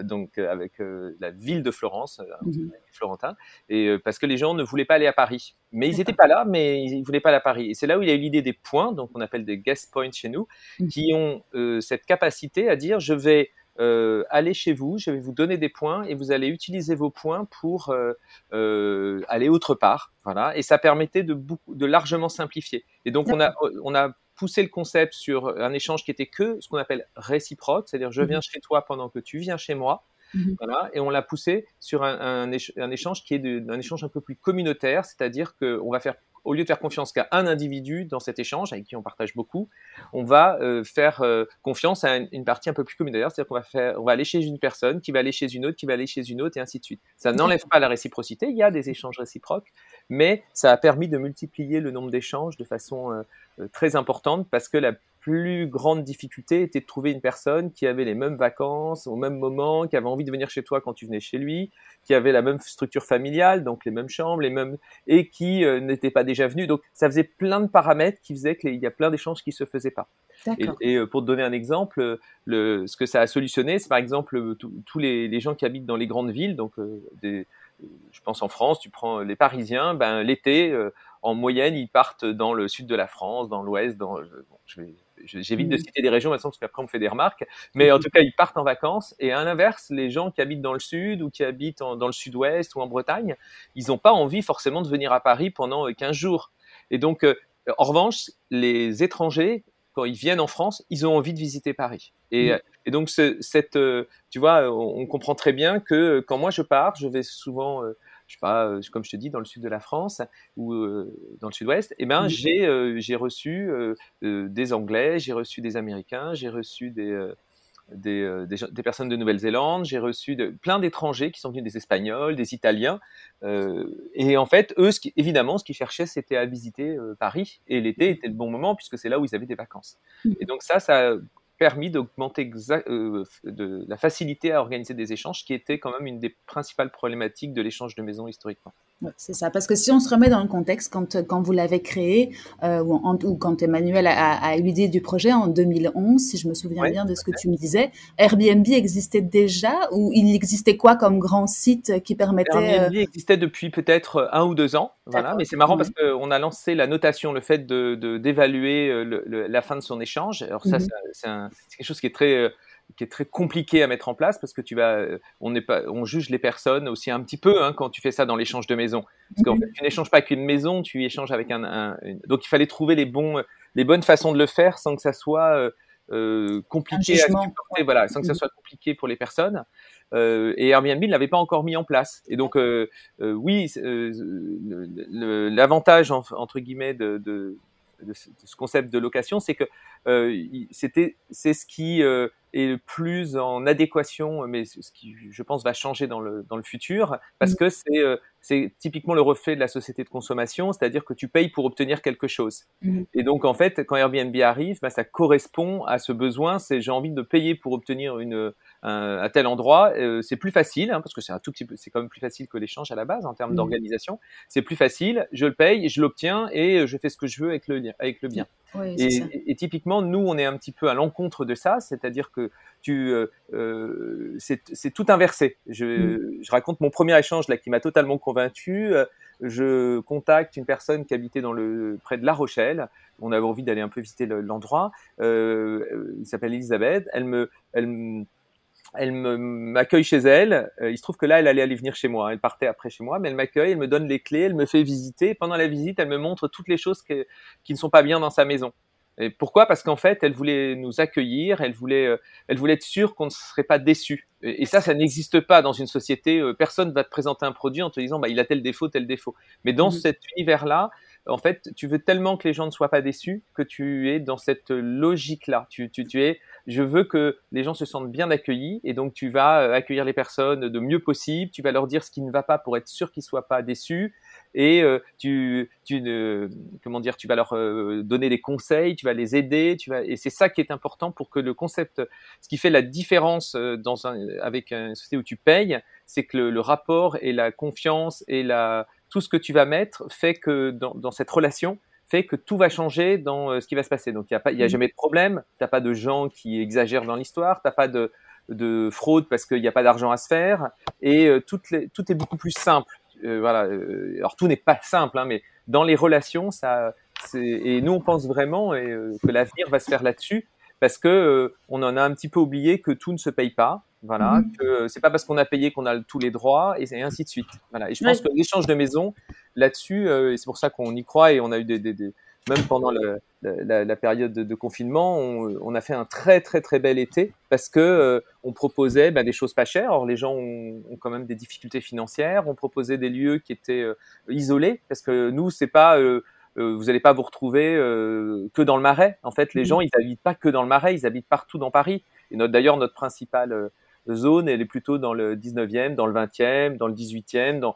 donc avec la ville de Florence, mmh Florentin, et parce que les gens ne voulaient pas aller à Paris. Mais ils n'étaient pas là, mais ils voulaient pas aller à Paris. Et c'est là où il a eu l'idée des points, donc on appelle des guest points chez nous, mmh. qui ont cette capacité à dire je vais euh, allez chez vous, je vais vous donner des points et vous allez utiliser vos points pour euh, euh, aller autre part. Voilà, et ça permettait de, beaucoup, de largement simplifier. Et donc on a, on a poussé le concept sur un échange qui était que ce qu'on appelle réciproque, c'est-à-dire je viens mmh chez toi pendant que tu viens chez moi. mhm. voilà, et on l'a poussé sur un, un, échange qui est de, un échange un peu plus communautaire, c'est-à-dire qu'on va faire au lieu de faire confiance qu'à un individu dans cet échange, avec qui on partage beaucoup, on va euh, faire euh, confiance à une, partie un peu plus communautaire, c'est-à-dire qu'on va faire, on va aller chez une personne, qui va aller chez une autre, qui va aller chez une autre, et ainsi de suite. Ça n'enlève pas la réciprocité, il y a des échanges réciproques, mais ça a permis de multiplier le nombre d'échanges de façon euh, très importante, parce que la plus grande difficulté était de trouver une personne qui avait les mêmes vacances au même moment, qui avait envie de venir chez toi quand tu venais chez lui, qui avait la même structure familiale, donc les mêmes chambres, les mêmes et qui euh, n'était pas déjà venu. Donc ça faisait plein de paramètres qui faisaient qu'il y a plein d'échanges qui se faisaient pas. Et, euh, pour te donner un exemple, le, ce que ça a solutionné, c'est par exemple tous les, les, gens qui habitent dans les grandes villes, donc euh, des, je pense en France, tu prends les Parisiens, ben l'été, en moyenne, ils partent dans le sud de la France, dans l'ouest, dans, bon, je vais J'évite de mmh. citer des régions maintenant parce qu'après on me fait des remarques, mais en tout cas ils partent en vacances. Et à l'inverse, les gens qui habitent dans le sud ou qui habitent dans le sud-ouest ou en Bretagne, ils n'ont pas envie forcément de venir à Paris pendant 15 euh, jours. Et donc, euh, en revanche, les étrangers, quand ils viennent en France, ils ont envie de visiter Paris. Et, mmh. et donc, cette, euh, tu vois, on, comprend très bien que quand moi je pars, je vais souvent je sais pas, euh, comme je te dis, dans le sud de la France ou euh, dans le sud-ouest, eh ben, j'ai euh, j'ai reçu des Anglais, j'ai reçu des Américains, j'ai reçu des des, des, personnes de Nouvelle-Zélande, j'ai reçu de, plein d'étrangers qui sont venus, des Espagnols, des Italiens. et en fait, eux, ce qui, évidemment, ce qu'ils cherchaient, c'était à visiter Paris. Et l'été était le bon moment puisque c'est là où ils avaient des vacances. Mmh. Et donc ça, ça permis d'augmenter euh, de la facilité à organiser des échanges, qui était quand même une des principales problématiques de l'échange de maisons historiquement c'est ça. Parce que si on se remet dans le contexte, quand, quand vous l'avez créé, euh, ou, ou, quand Emmanuel a, a, eu l'idée du projet en 2011, si je me souviens bien de ce que tu me disais, Airbnb existait déjà ou il existait quoi comme grand site qui permettait... Airbnb euh, existait depuis peut-être un ou deux ans, voilà. Mais c'est marrant parce mhm. qu'on a lancé la notation, le fait de d'évaluer euh, la fin de son échange. Alors ça, mhm. c'est quelque chose qui est très qui est très compliqué à mettre en place parce que tu vas, euh, on n'est pas, on juge les personnes aussi un petit peu hein, quand tu fais ça dans l'échange de maison. Parce qu'en mhm. fait, tu n'échanges pas qu'une maison, tu échanges avec un, donc il fallait trouver les bons, les bonnes façons de le faire sans que ça soit euh, euh compliqué à supporter, voilà, sans que ça mhm. soit compliqué pour les personnes. Euh, et Airbnb ne l'avait pas encore mis en place. Et donc, euh, euh oui, l'avantage entre guillemets de, de, de, ce concept de location, c'est que c'était, c'est ce qui est le plus en adéquation, mais ce qui, je pense, va changer dans le, dans le futur, parce mmh. que c'est euh, c'est typiquement le reflet de la société de consommation, c'est-à-dire que tu payes pour obtenir quelque chose. Mmh. Et donc, en fait, quand Airbnb arrive, bah, ça correspond à ce besoin, c'est j'ai envie de payer pour obtenir une, à tel endroit, euh, c'est plus facile, hein, parce que c'est un tout petit peu, c'est quand même plus facile que l'échange à la base en termes mmh. d'organisation. C'est plus facile, je le paye, je l'obtiens et je fais ce que je veux avec le, avec le bien. et, et, typiquement, nous, on est un petit peu à l'encontre de ça, c'est-à-dire que tu, euh, euh c'est tout inversé. Je, mmh. je, raconte mon premier échange là qui m'a totalement convaincu. Je contacte une personne qui habitait dans le près de La Rochelle. On avait envie d'aller un peu visiter l'endroit. euh, il s'appelle Elisabeth. Elle me, elle, elle m'accueille chez elle. Euh, il se trouve que là, elle allait aller venir chez moi. Elle partait après chez moi, mais elle m'accueille, elle me donne les clés, elle me fait visiter. Pendant la visite, elle me montre toutes les choses que, qui ne sont pas bien dans sa maison. Et pourquoi? Parce qu'en fait, elle voulait nous accueillir, elle voulait, euh, elle voulait être sûre qu'on ne serait pas déçu. Et, ça, ça n'existe pas dans une société. Euh, personne va te présenter un produit en te disant, bah, il a tel défaut, tel défaut. Mais dans mmh cet univers-là, en fait, tu veux tellement que les gens ne soient pas déçus que tu es dans cette logique-là. Tu, tu, tu es, je veux que les gens se sentent bien accueillis et donc tu vas euh, accueillir les personnes de mieux possible. Tu vas leur dire ce qui ne va pas pour être sûr qu'ils soient pas déçus et euh, tu, tu ne, comment dire, tu vas leur euh, donner des conseils, tu vas les aider, tu vas, et c'est ça qui est important pour que le concept, ce qui fait la différence dans un, avec une société où tu payes, c'est que le, le rapport et la confiance et la tout ce que tu vas mettre fait que dans, cette relation, fait que tout va changer dans euh, ce qui va se passer. Donc, il n'y a, pas, a mm. jamais de problème, tu n'as pas de gens qui exagèrent dans l'histoire, tu n'as pas de, de, fraude parce qu'il n'y a pas d'argent à se faire, et euh, tout, tout est beaucoup plus simple. Euh, voilà. Alors, tout n'est pas simple, hein, mais dans les relations, ça, et nous, on pense vraiment que l'avenir va se faire là-dessus, parce que on en a un petit peu oublié que tout ne se paye pas. Voilà, mhm. que c'est pas parce qu'on a payé qu'on a tous les droits et, ainsi de suite. Voilà. Et je pense que l'échange de maison là-dessus, euh, et c'est pour ça qu'on y croit et on a eu des, des, des même pendant la, période de, confinement, on, a fait un très très très bel été parce que on proposait ben, des choses pas chères. Or les gens ont, quand même des difficultés financières. On proposait des lieux qui étaient isolés parce que nous c'est pas vous n'allez pas vous retrouver que dans le Marais. En fait, les mmh. gens, ils habitent pas que dans le Marais, ils habitent partout dans Paris. Et d'ailleurs, notre principale zone, elle est plutôt dans le 19e, dans le 20e, dans le 18e, dans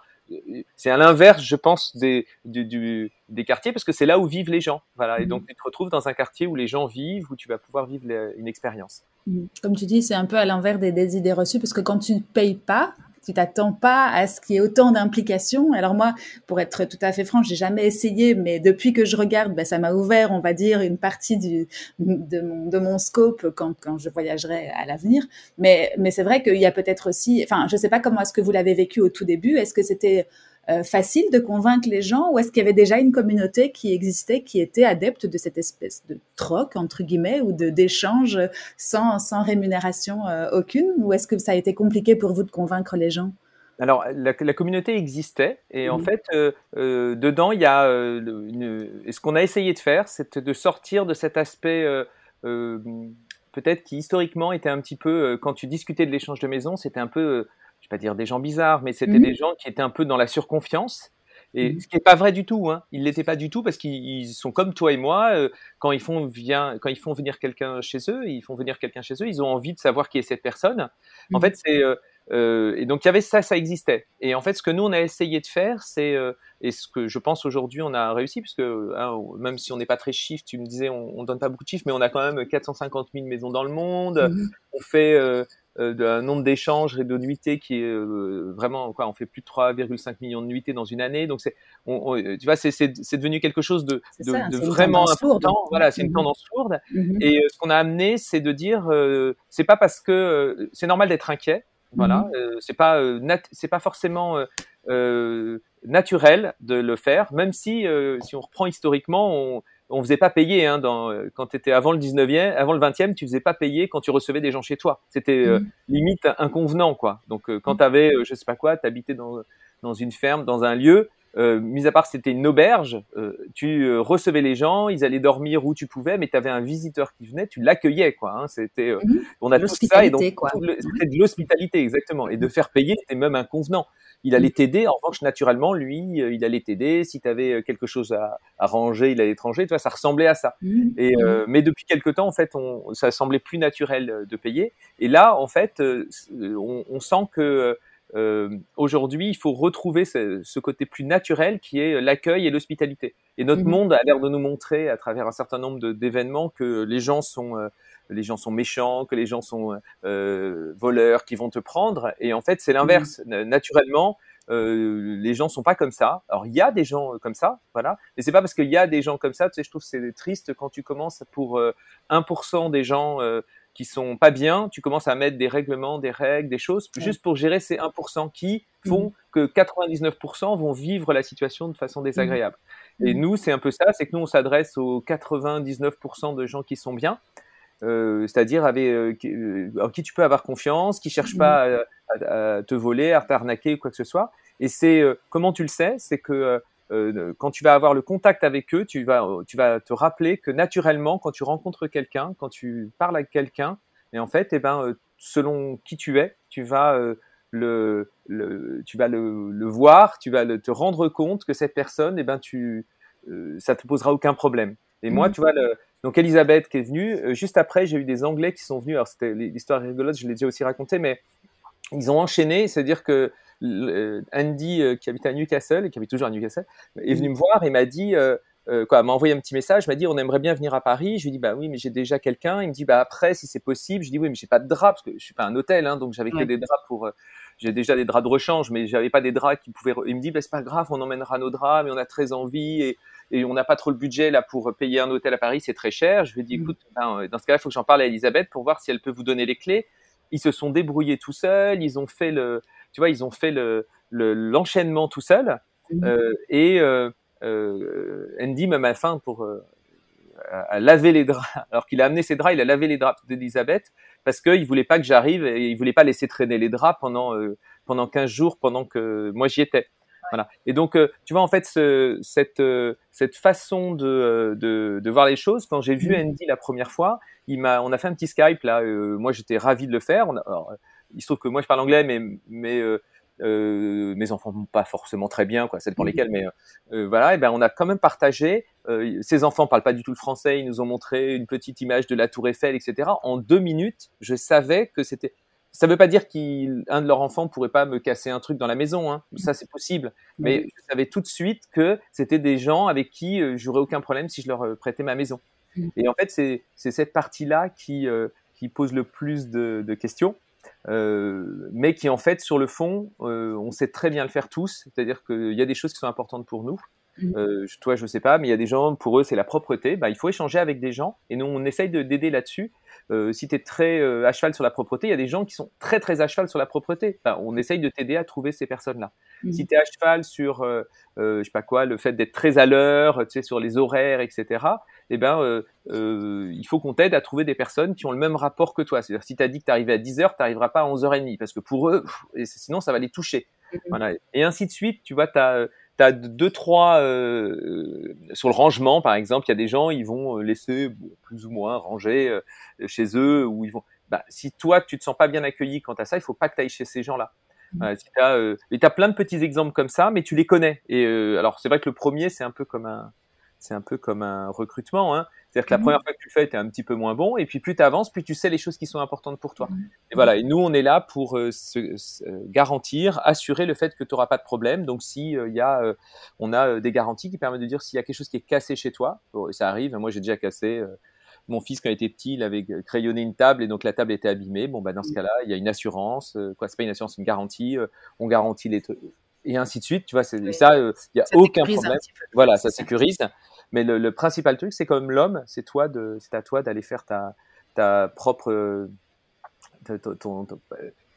c'est à l'inverse, je pense, des, du, des quartiers, parce que c'est là où vivent les gens. Voilà. Et donc, mmh. tu te retrouves dans un quartier où les gens vivent, où tu vas pouvoir vivre une expérience. Mmh. Comme tu dis, c'est un peu à l'inverse des, des, idées reçues, parce que quand tu ne payes pas, tu t'attends pas à ce qu'il y ait autant d'implications. Alors moi, pour être tout à fait franche, j'ai jamais essayé, mais depuis que je regarde, ben, ça m'a ouvert, on va dire, une partie du, de, mon, de mon scope quand, quand je voyagerai à l'avenir. Mais, mais c'est vrai qu'il y a peut-être aussi, enfin, je sais pas comment est-ce que vous l'avez vécu au tout début. Est-ce que c'était euh, facile de convaincre les gens ou est-ce qu'il y avait déjà une communauté qui existait, qui était adepte de cette espèce de troc, entre guillemets, ou de d'échange sans, sans rémunération euh, aucune Ou est-ce que ça a été compliqué pour vous de convaincre les gens? Alors, la, communauté existait et en mmh. fait, euh, dedans, il y a une, ce qu'on a essayé de faire, c'est de sortir de cet aspect peut-être qui historiquement était un petit peu, quand tu discutais de l'échange de maison, c'était un peu je vais pas dire des gens bizarres, mais c'était mmh des gens qui étaient un peu dans la surconfiance. Et mmh ce qui n'est pas vrai du tout, hein. ils l'étaient pas du tout parce qu'ils sont comme toi et moi. Euh, quand ils font quand ils font venir quelqu'un chez eux, ils font venir quelqu'un chez eux, ils ont envie de savoir qui est cette personne. En mmh fait, c'est euh, euh, et donc il y avait ça, ça existait. Et en fait, ce que nous on a essayé de faire, c'est et ce que je pense aujourd'hui on a réussi, puisque hein, même si on n'est pas très chiffre, tu me disais on, on donne pas beaucoup de chiffres, mais on a quand même 450 000 maisons dans le monde. On fait euh, d'un nombre d'échanges et de nuitées qui est euh, vraiment quoi on fait plus de 3,5 millions de nuitées dans une année. Donc c'est tu vois c'est c'est devenu quelque chose de, de, vraiment important. voilà c'est une mmh tendance lourde mmh et euh, ce qu'on a amené c'est de dire c'est pas parce que c'est normal d'être inquiet voilà mmh c'est pas c'est pas forcément naturel de le faire même si si on reprend historiquement on on faisait pas payer hein, dans, euh, quand tu étais avant le 19e, avant le 20e, tu faisais pas payer quand tu recevais des gens chez toi. C'était euh, mmh. limite inconvenant quoi. Donc euh, quand mmh. tu avais je sais pas quoi, tu habitais dans dans une ferme, dans un lieu, euh, mis à part c'était une auberge, tu recevais les gens, ils allaient dormir où tu pouvais, mais tu avais un visiteur qui venait, tu l'accueillais quoi. Hein, c'était, mmh. on a tout ça et donc c'était de l'hospitalité exactement. Et de faire payer, c'était même inconvenant il allait t'aider. En revanche, naturellement, lui, euh, il allait t'aider. Si tu avais euh, quelque chose à, à, ranger, il allait te ranger. Tu vois, ça ressemblait à ça. Mmh. Et, euh, mmh. mais depuis quelque temps, en fait, on, ça semblait plus naturel de payer. Et là, en fait, on, on sent que euh, aujourd'hui, il faut retrouver ce, ce, côté plus naturel qui est l'accueil et l'hospitalité. Et notre mmh. monde a l'air de nous montrer, à travers un certain nombre d'événements, que les gens sont les gens sont méchants, que les gens sont euh, voleurs, qui vont te prendre. Et en fait, c'est l'inverse. Mmh. Naturellement, euh, les gens sont pas comme ça. Alors il y a des gens euh, comme ça, voilà. Mais c'est pas parce qu'il y a des gens comme ça, tu sais, je trouve c'est triste quand tu commences pour 1% euh, des gens euh, qui sont pas bien, tu commences à mettre des règlements, des règles, des choses, juste pour gérer ces 1% qui font mmh. que 99% vont vivre la situation de façon désagréable. Mmh. Et nous, c'est un peu ça, c'est que nous, on s'adresse aux 99% de gens qui sont bien. Euh, c'est-à-dire avec euh, euh, en qui tu peux avoir confiance, qui cherche pas à, te voler, à t'arnaquer ou quoi que ce soit. Et c'est comment tu le sais, c'est que quand tu vas avoir le contact avec eux, tu vas tu vas te rappeler que naturellement, quand tu rencontres quelqu'un, quand tu parles avec quelqu'un, et en fait, eh ben selon qui tu es, tu vas le, le, tu vas le, le, voir, tu vas le, te rendre compte que cette personne, eh ben tu, ça te posera aucun problème. Et moi, mmh. tu vois, le, donc Elisabeth qui est venue. Euh, juste après, j'ai eu des Anglais qui sont venus. Alors c'était l'histoire rigolote, je l'ai déjà aussi raconté, mais ils ont enchaîné. C'est-à-dire que euh, Andy, euh, qui habite à Newcastle et qui habite toujours à Newcastle, est venu me voir et m'a dit, quoi, m'a envoyé un petit message, m'a dit, on aimerait bien venir à Paris. Je lui ai dit, bah oui, mais j'ai déjà quelqu'un. Il me dit, bah après, si c'est possible. Je dis, oui, mais j'ai pas de draps parce que je suis pas un hôtel, hein, donc j'avais que des draps pour. j'ai déjà des draps de rechange, mais j'avais pas des draps qui pouvaient. Il me dit, bah c'est pas grave, on emmènera nos draps, mais on a très envie et et on n'a pas trop le budget là pour payer un hôtel à Paris, c'est très cher. Je lui ai dit, mm. écoute, ben, euh, dans ce cas-là, il faut que j'en parle à Elisabeth pour voir si elle peut vous donner les clés. Ils se sont débrouillés tout seuls, ils ont fait le, tu vois, ils ont fait le l'enchaînement tout seuls. Mm. Euh, et euh, euh, Andy même à fin pour à laver les draps. Alors qu'il a amené ses draps, il a lavé les draps d'Elisabeth parce qu'il voulait pas que j'arrive et il voulait pas laisser traîner les draps pendant pendant 15 jours pendant que moi j'y étais. Voilà. Et donc, euh, tu vois, en fait, ce, cette, euh, cette façon de, de, de, voir les choses, quand j'ai vu mm. Andy la première fois, il m'a, on a fait un petit Skype là. moi, j'étais ravi de le faire. On alors, il se trouve que moi, je parle anglais, mais, mais euh, mes enfants vont pas forcément très bien, quoi, c'est pour mm. lesquels, mais voilà, et ben on a quand même partagé. Euh, ces enfants parlent pas du tout le français, ils nous ont montré une petite image de la Tour Eiffel, etc. En deux minutes, je savais que c'était ça ne veut pas dire qu'un de leurs enfants pourrait pas me casser un truc dans la maison, hein. ça c'est possible. Mais je savais tout de suite que c'était des gens avec qui euh, j'aurais aucun problème si je leur euh, prêtais ma maison. Et en fait, c'est cette partie-là qui, euh, qui pose le plus de, de questions, euh, mais qui en fait, sur le fond, euh, on sait très bien le faire tous. C'est-à-dire qu'il y a des choses qui sont importantes pour nous. Mm. Euh, toi, je sais pas, mais il y a des gens, pour eux, c'est la propreté. Bah, il faut échanger avec des gens, et nous, on essaye d'aider là-dessus. Euh, si tu es très euh, à cheval sur la propreté, il y a des gens qui sont très très à cheval sur la propreté. on essaye de t'aider à trouver ces personnes-là. Mmh. Si tu es à cheval sur, euh, je sais pas quoi, le fait d'être très à l'heure, tu sais, sur les horaires, etc. Eh ben, il faut qu'on t'aide à trouver des personnes qui ont le même rapport que toi. C'est-à-dire, si tu as dit que tu arrivais à 10h, tu n'arriveras pas à 11h30, parce que pour eux, sinon ça va les toucher. Mmh. Voilà. Et ainsi de suite, tu vois, tu as deux trois euh, sur le rangement par exemple il y a des gens ils vont euh, laisser plus ou moins ranger euh, chez eux ou ils vont bah, si toi tu te sens pas bien accueilli quant à ça il faut pas que tu ailles chez ces gens là mmh. si as, euh, et tu as plein de petits exemples comme ça mais tu les connais et alors c'est vrai que le premier c'est un peu comme un c'est un peu comme un recrutement hein. C'est-à-dire que la mmh. première fois que tu le fais, tu es un petit peu moins bon, et puis plus tu avances, plus tu sais les choses qui sont importantes pour toi. Mmh. Et voilà, et nous, on est là pour euh, se, garantir, assurer le fait que tu n'auras pas de problème. Donc, si euh, y a, euh, on a des garanties qui permettent de dire s'il y a quelque chose qui est cassé chez toi, ça arrive, moi j'ai déjà cassé. mon fils, quand il était petit, il avait crayonné une table et donc la table était abîmée. Bon, bah, dans ce cas-là, il y a une assurance. quoi, c'est pas une assurance, c'est une garantie. on garantit les et ainsi de suite. Tu vois, c'est ça, il n'y a aucun problème. Voilà, ça sécurise. Mais le, le principal truc, c'est comme l'homme, c'est toi de, c'est à toi d'aller faire ta, ta propre, ton,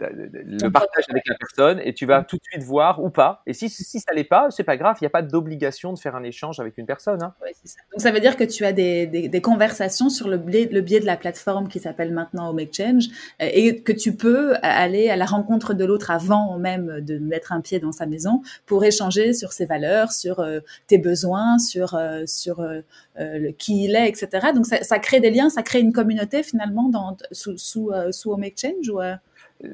le partage avec la personne et tu vas tout de suite voir ou pas. Et si, si ça l'est pas, c'est pas grave, il n'y a pas d'obligation de faire un échange avec une personne. Hein. ça. Donc ça veut dire que tu as des, des, des conversations sur le biais, le biais de la plateforme qui s'appelle maintenant Home Exchange euh, et que tu peux aller à la rencontre de l'autre avant même de mettre un pied dans sa maison pour échanger sur ses valeurs, sur euh, tes besoins, sur, euh, sur le, qui il est, etc. Donc ça, ça, crée des liens, ça crée une communauté finalement dans, sous, sous, sous Home Exchange ou,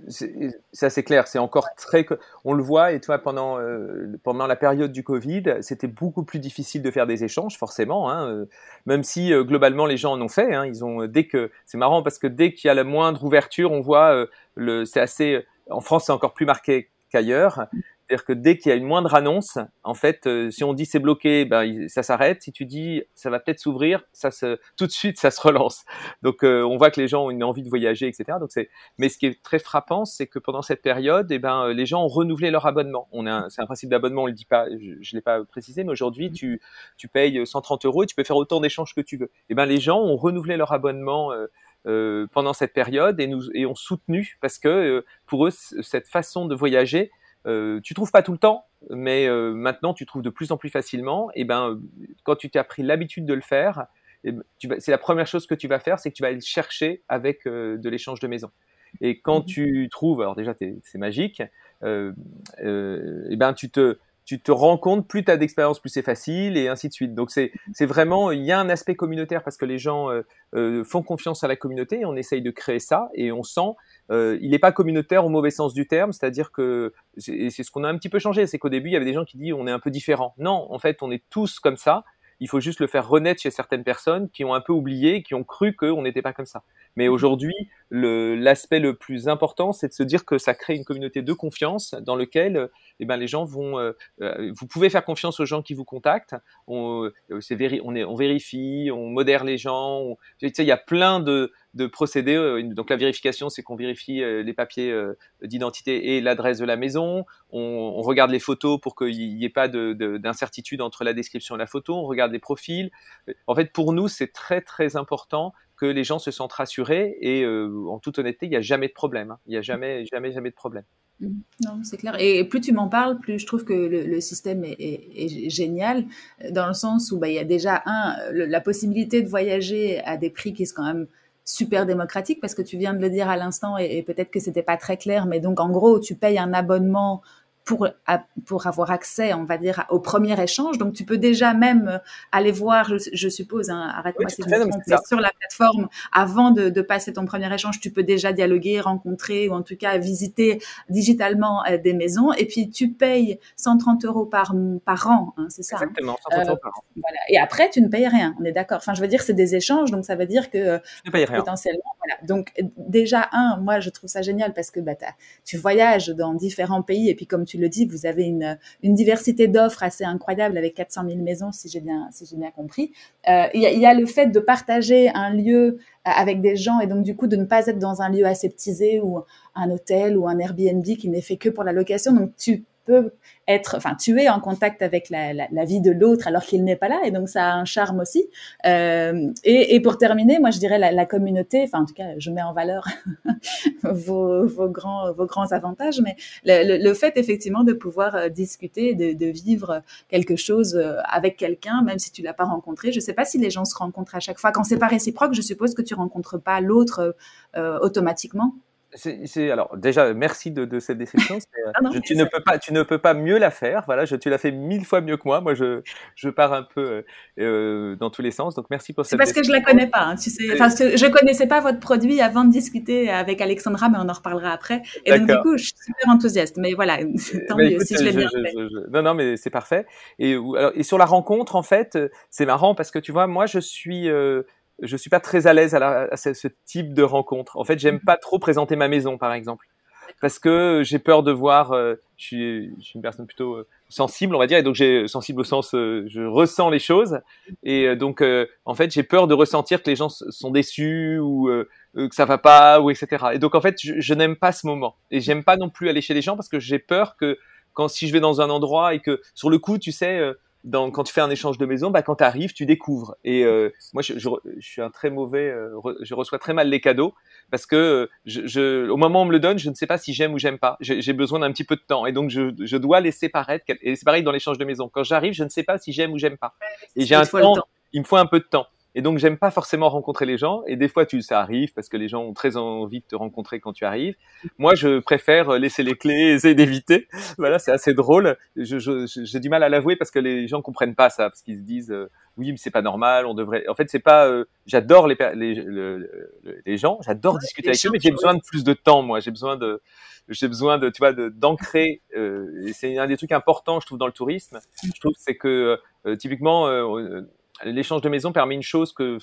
c'est assez clair, c'est encore très. On le voit, et toi, pendant, euh, pendant la période du Covid, c'était beaucoup plus difficile de faire des échanges, forcément, hein, euh, même si euh, globalement les gens en ont fait. Hein, ils ont, dès que, c'est marrant parce que dès qu'il y a la moindre ouverture, on voit, le, c'est assez. En France, c'est encore plus marqué qu'ailleurs. C'est-à-dire que dès qu'il y a une moindre annonce, en fait, euh, si on dit c'est bloqué, ben ça s'arrête. Si tu dis ça va peut-être s'ouvrir, ça se tout de suite ça se relance. Donc euh, on voit que les gens ont une envie de voyager, etc. Donc c'est. Mais ce qui est très frappant, c'est que pendant cette période, eh ben les gens ont renouvelé leur abonnement. On a c'est un principe d'abonnement, on le dit pas, je, je l'ai pas précisé, mais aujourd'hui tu tu payes 130 euros et tu peux faire autant d'échanges que tu veux. Eh ben les gens ont renouvelé leur abonnement. Euh, euh, pendant cette période et nous et ont soutenu parce que pour eux cette façon de voyager euh, tu trouves pas tout le temps, mais euh, maintenant tu trouves de plus en plus facilement. Et ben, quand tu t'es pris l'habitude de le faire, ben, c'est la première chose que tu vas faire, c'est que tu vas aller chercher avec euh, de l'échange de maison. Et quand mmh tu trouves, alors déjà c'est magique, et ben tu te tu te rends compte, plus tu as d'expérience, plus c'est facile, et ainsi de suite. Donc c'est vraiment, il y a un aspect communautaire parce que les gens font confiance à la communauté, et on essaye de créer ça, et on sent euh, il n'est pas communautaire au mauvais sens du terme, c'est-à-dire que c'est ce qu'on a un petit peu changé, c'est qu'au début il y avait des gens qui disent on est un peu différent. Non, en fait on est tous comme ça. Il faut juste le faire renaître chez certaines personnes qui ont un peu oublié, qui ont cru qu'on n'était pas comme ça. Mais aujourd'hui, l'aspect le, plus important, c'est de se dire que ça crée une communauté de confiance dans lequel eh ben, les gens vont. Euh, euh, vous pouvez faire confiance aux gens qui vous contactent. On, on, est, on vérifie, on modère les gens. tu sais, il y a plein de, de procédés. Donc la vérification, c'est qu'on vérifie les papiers d'identité et l'adresse de la maison. On, regarde les photos pour qu'il n'y ait pas d'incertitude entre la description et la photo. On regarde les profils. En fait, pour nous, c'est très très important que les gens se sentent rassurés et euh, en toute honnêteté, il n'y a jamais de problème. Hein. Il n'y a jamais, jamais, jamais de problème. Mmh. Non, c'est clair. Et plus tu m'en parles, plus je trouve que le, système est, génial, dans le sens où bah, il y a déjà, un, la possibilité de voyager à des prix qui sont quand même super démocratiques, parce que tu viens de le dire à l'instant, et, et peut-être que c'était pas très clair, mais donc en gros, tu payes un abonnement pour, pour avoir accès, on va dire, au premier échange. Donc, tu peux déjà même euh, aller voir, je, suppose, hein, arrête-moi si je me trompe, mais sur la plateforme, avant de, de, passer ton premier échange, tu peux déjà dialoguer, rencontrer ou en tout cas visiter digitalement euh, des maisons. Et puis, tu payes 130 euros par, par an, hein, c'est ça hein. Exactement, 130 euros par an. Voilà. Et après, tu ne payes rien, on est d'accord. Enfin, je veux dire, c'est des échanges, donc ça veut dire que tu ne payes rien. potentiellement, voilà. Donc, déjà, un, moi, je trouve ça génial parce que bah, tu voyages dans différents pays et puis, comme tu le dis, vous avez une, diversité d'offres assez incroyable avec 400 000 maisons, si j'ai bien, compris. Euh, il y, a le fait de partager un lieu euh, avec des gens et donc du coup de ne pas être dans un lieu aseptisé ou un hôtel ou un Airbnb qui n'est fait que pour la location. Donc tu peux être, enfin, tu es en contact avec la, vie de l'autre alors qu'il n'est pas là, et donc ça a un charme aussi. Euh, et, pour terminer, moi je dirais la, communauté, enfin en tout cas, je mets en valeur vos, grands, vos grands avantages, mais le, fait effectivement de pouvoir euh, discuter, de, vivre quelque chose euh, avec quelqu'un, même si tu l'as pas rencontré. Je sais pas si les gens se rencontrent à chaque fois. Quand c'est pas réciproque, je suppose que tu rencontres pas l'autre automatiquement c'est alors déjà merci de, de cette description. Euh, ah tu ne peux pas tu ne peux pas mieux la faire. Voilà, je, tu l'as fait mille fois mieux que moi. Moi je je pars un peu euh, euh dans tous les sens. Donc merci pour cette. C'est parce que je la connais pas. Hein, tu sais, enfin je connaissais pas votre produit avant de discuter avec Alexandra, mais on en reparlera après. Et donc du coup je suis super enthousiaste. Mais voilà, tant mieux si je l'ai bien fait. non non mais c'est parfait. Et alors, et sur la rencontre en fait c'est marrant parce que tu vois moi je suis euh, je suis pas très à l'aise à, ce, type de rencontre. En fait, j'aime mhm. pas trop présenter ma maison, par exemple, parce que j'ai peur de voir. Euh, je, suis, je, suis, une personne plutôt euh, sensible, on va dire, et donc j'ai sensible au sens, euh, je ressens les choses, et donc en fait, j'ai peur de ressentir que les gens sont déçus ou que ça va pas ou etc. Et donc en fait, je, je n'aime pas ce moment, et j'aime pas non plus aller chez les gens parce que j'ai peur que quand si je vais dans un endroit et que sur le coup, tu sais quand tu fais un échange de maison, bah, quand tu arrives, tu découvres. Et euh, moi, je, je, je, suis un très mauvais, euh, je reçois très mal les cadeaux parce que euh, je, je, au moment où on me le donne, je ne sais pas si j'aime ou j'aime pas. J'ai besoin d'un petit peu de temps et donc je, je dois laisser paraître. Et c'est pareil dans l'échange de maison. Quand j'arrive, je ne sais pas si j'aime ou j'aime pas. Et j'ai un temps, il me faut un peu de temps. Et donc, j'aime pas forcément rencontrer les gens. Et des fois, tu, ça arrive parce que les gens ont très envie de te rencontrer quand tu arrives. Moi, je préfère laisser les clés, essayer d'éviter. Voilà, c'est assez drôle. J'ai je, du mal à l'avouer parce que les gens comprennent pas ça, parce qu'ils se disent, euh, oui, mais c'est pas normal. On devrait. En fait, c'est pas. Euh, j'adore les, les, les, gens. J'adore discuter avec eux, mais j'ai besoin de plus de temps. Moi, j'ai besoin de j'ai besoin de tu vois d'ancrer euh, et c'est un des trucs importants je trouve dans le tourisme je trouve c'est que euh, typiquement euh, l'échange de maison permet une chose que,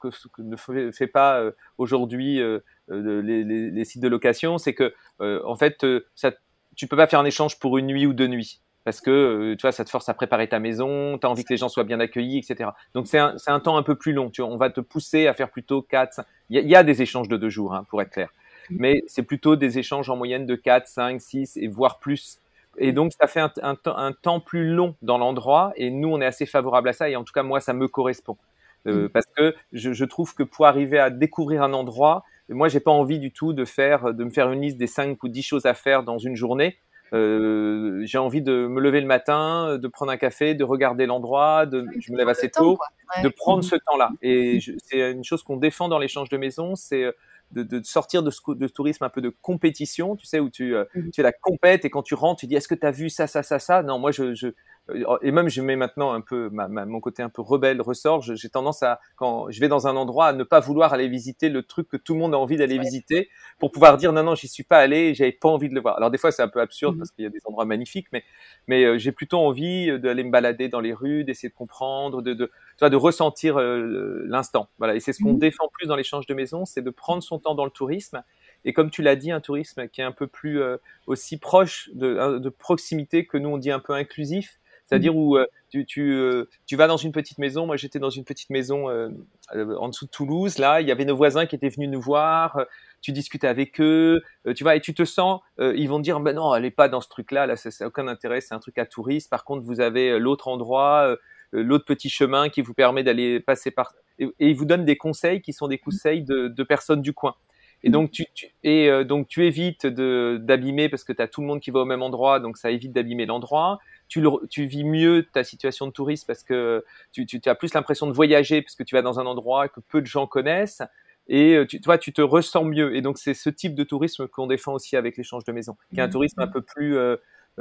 que, que ne fait, pas euh, aujourd'hui euh, euh, les, les, les, sites de location, c'est que en fait, ça, tu peux pas faire un échange pour une nuit ou deux nuits parce que tu vois, ça te force à préparer ta maison, tu as envie que les gens soient bien accueillis, etc. Donc c'est un, un, temps un peu plus long. Tu vois, on va te pousser à faire plutôt quatre. Il y, y, a des échanges de deux jours, hein, pour être clair, mais c'est plutôt des échanges en moyenne de 4, 5, 6 et voire plus et donc, ça fait un, un, un temps plus long dans l'endroit. Et nous, on est assez favorable à ça. Et en tout cas, moi, ça me correspond. Euh, mm. Parce que je, je, trouve que pour arriver à découvrir un endroit, moi, j'ai pas envie du tout de faire, de me faire une liste des 5 ou 10 choses à faire dans une journée. Euh, j'ai envie de me lever le matin, de prendre un café, de regarder l'endroit, de, je me lève assez tôt, de prendre mm. ce temps-là. Et c'est une chose qu'on défend dans l'échange de maison, c'est de, de, sortir de ce de tourisme un peu de compétition, tu sais, où tu, euh, mmh. tu es la compète et quand tu rentres, tu dis est-ce que tu as vu ça, ça, ça, ça? Non, moi, je, je, euh, et même je mets maintenant un peu ma, mon côté un peu rebelle ressort. J'ai tendance à quand je vais dans un endroit à ne pas vouloir aller visiter le truc que tout le monde a envie d'aller visiter pour pouvoir dire non non j'y suis pas allé, j'avais pas envie de le voir. Alors des fois c'est un peu absurde mmh. parce qu'il y a des endroits magnifiques, mais mais euh, j'ai plutôt envie d'aller me balader dans les rues, d'essayer de comprendre, de de de ressentir euh, l'instant. Voilà et c'est ce qu'on mmh. défend plus dans l'échange de maisons, c'est de prendre son temps dans le tourisme et comme tu l'as dit, un tourisme qui est un peu plus aussi proche de, de, proximité que nous on dit un peu inclusif, c'est-à-dire où euh, tu, tu, euh, tu, vas dans une petite maison. Moi, j'étais dans une petite maison euh, en dessous de Toulouse. Là, il y avait nos voisins qui étaient venus nous voir. Tu discutes avec eux, tu vois, et tu te sens. ils vont te dire, ben non, elle est pas dans ce truc-là. Là, ça n'a aucun intérêt. C'est un truc à touristes. Par contre, vous avez l'autre endroit, l'autre petit chemin qui vous permet d'aller passer par. Et, ils vous donnent des conseils qui sont des conseils de, de personnes du coin. Et donc tu, tu et donc tu évites de d'abîmer parce que tu as tout le monde qui va au même endroit, donc ça évite d'abîmer l'endroit tu, tu vis mieux ta situation de touriste parce que tu, tu, as plus l'impression de voyager parce que tu vas dans un endroit que peu de gens connaissent et euh, tu, toi, tu te ressens mieux. Et donc, c'est ce type de tourisme qu'on défend aussi avec l'échange de maisons, qui est un mmh. tourisme un peu plus, euh,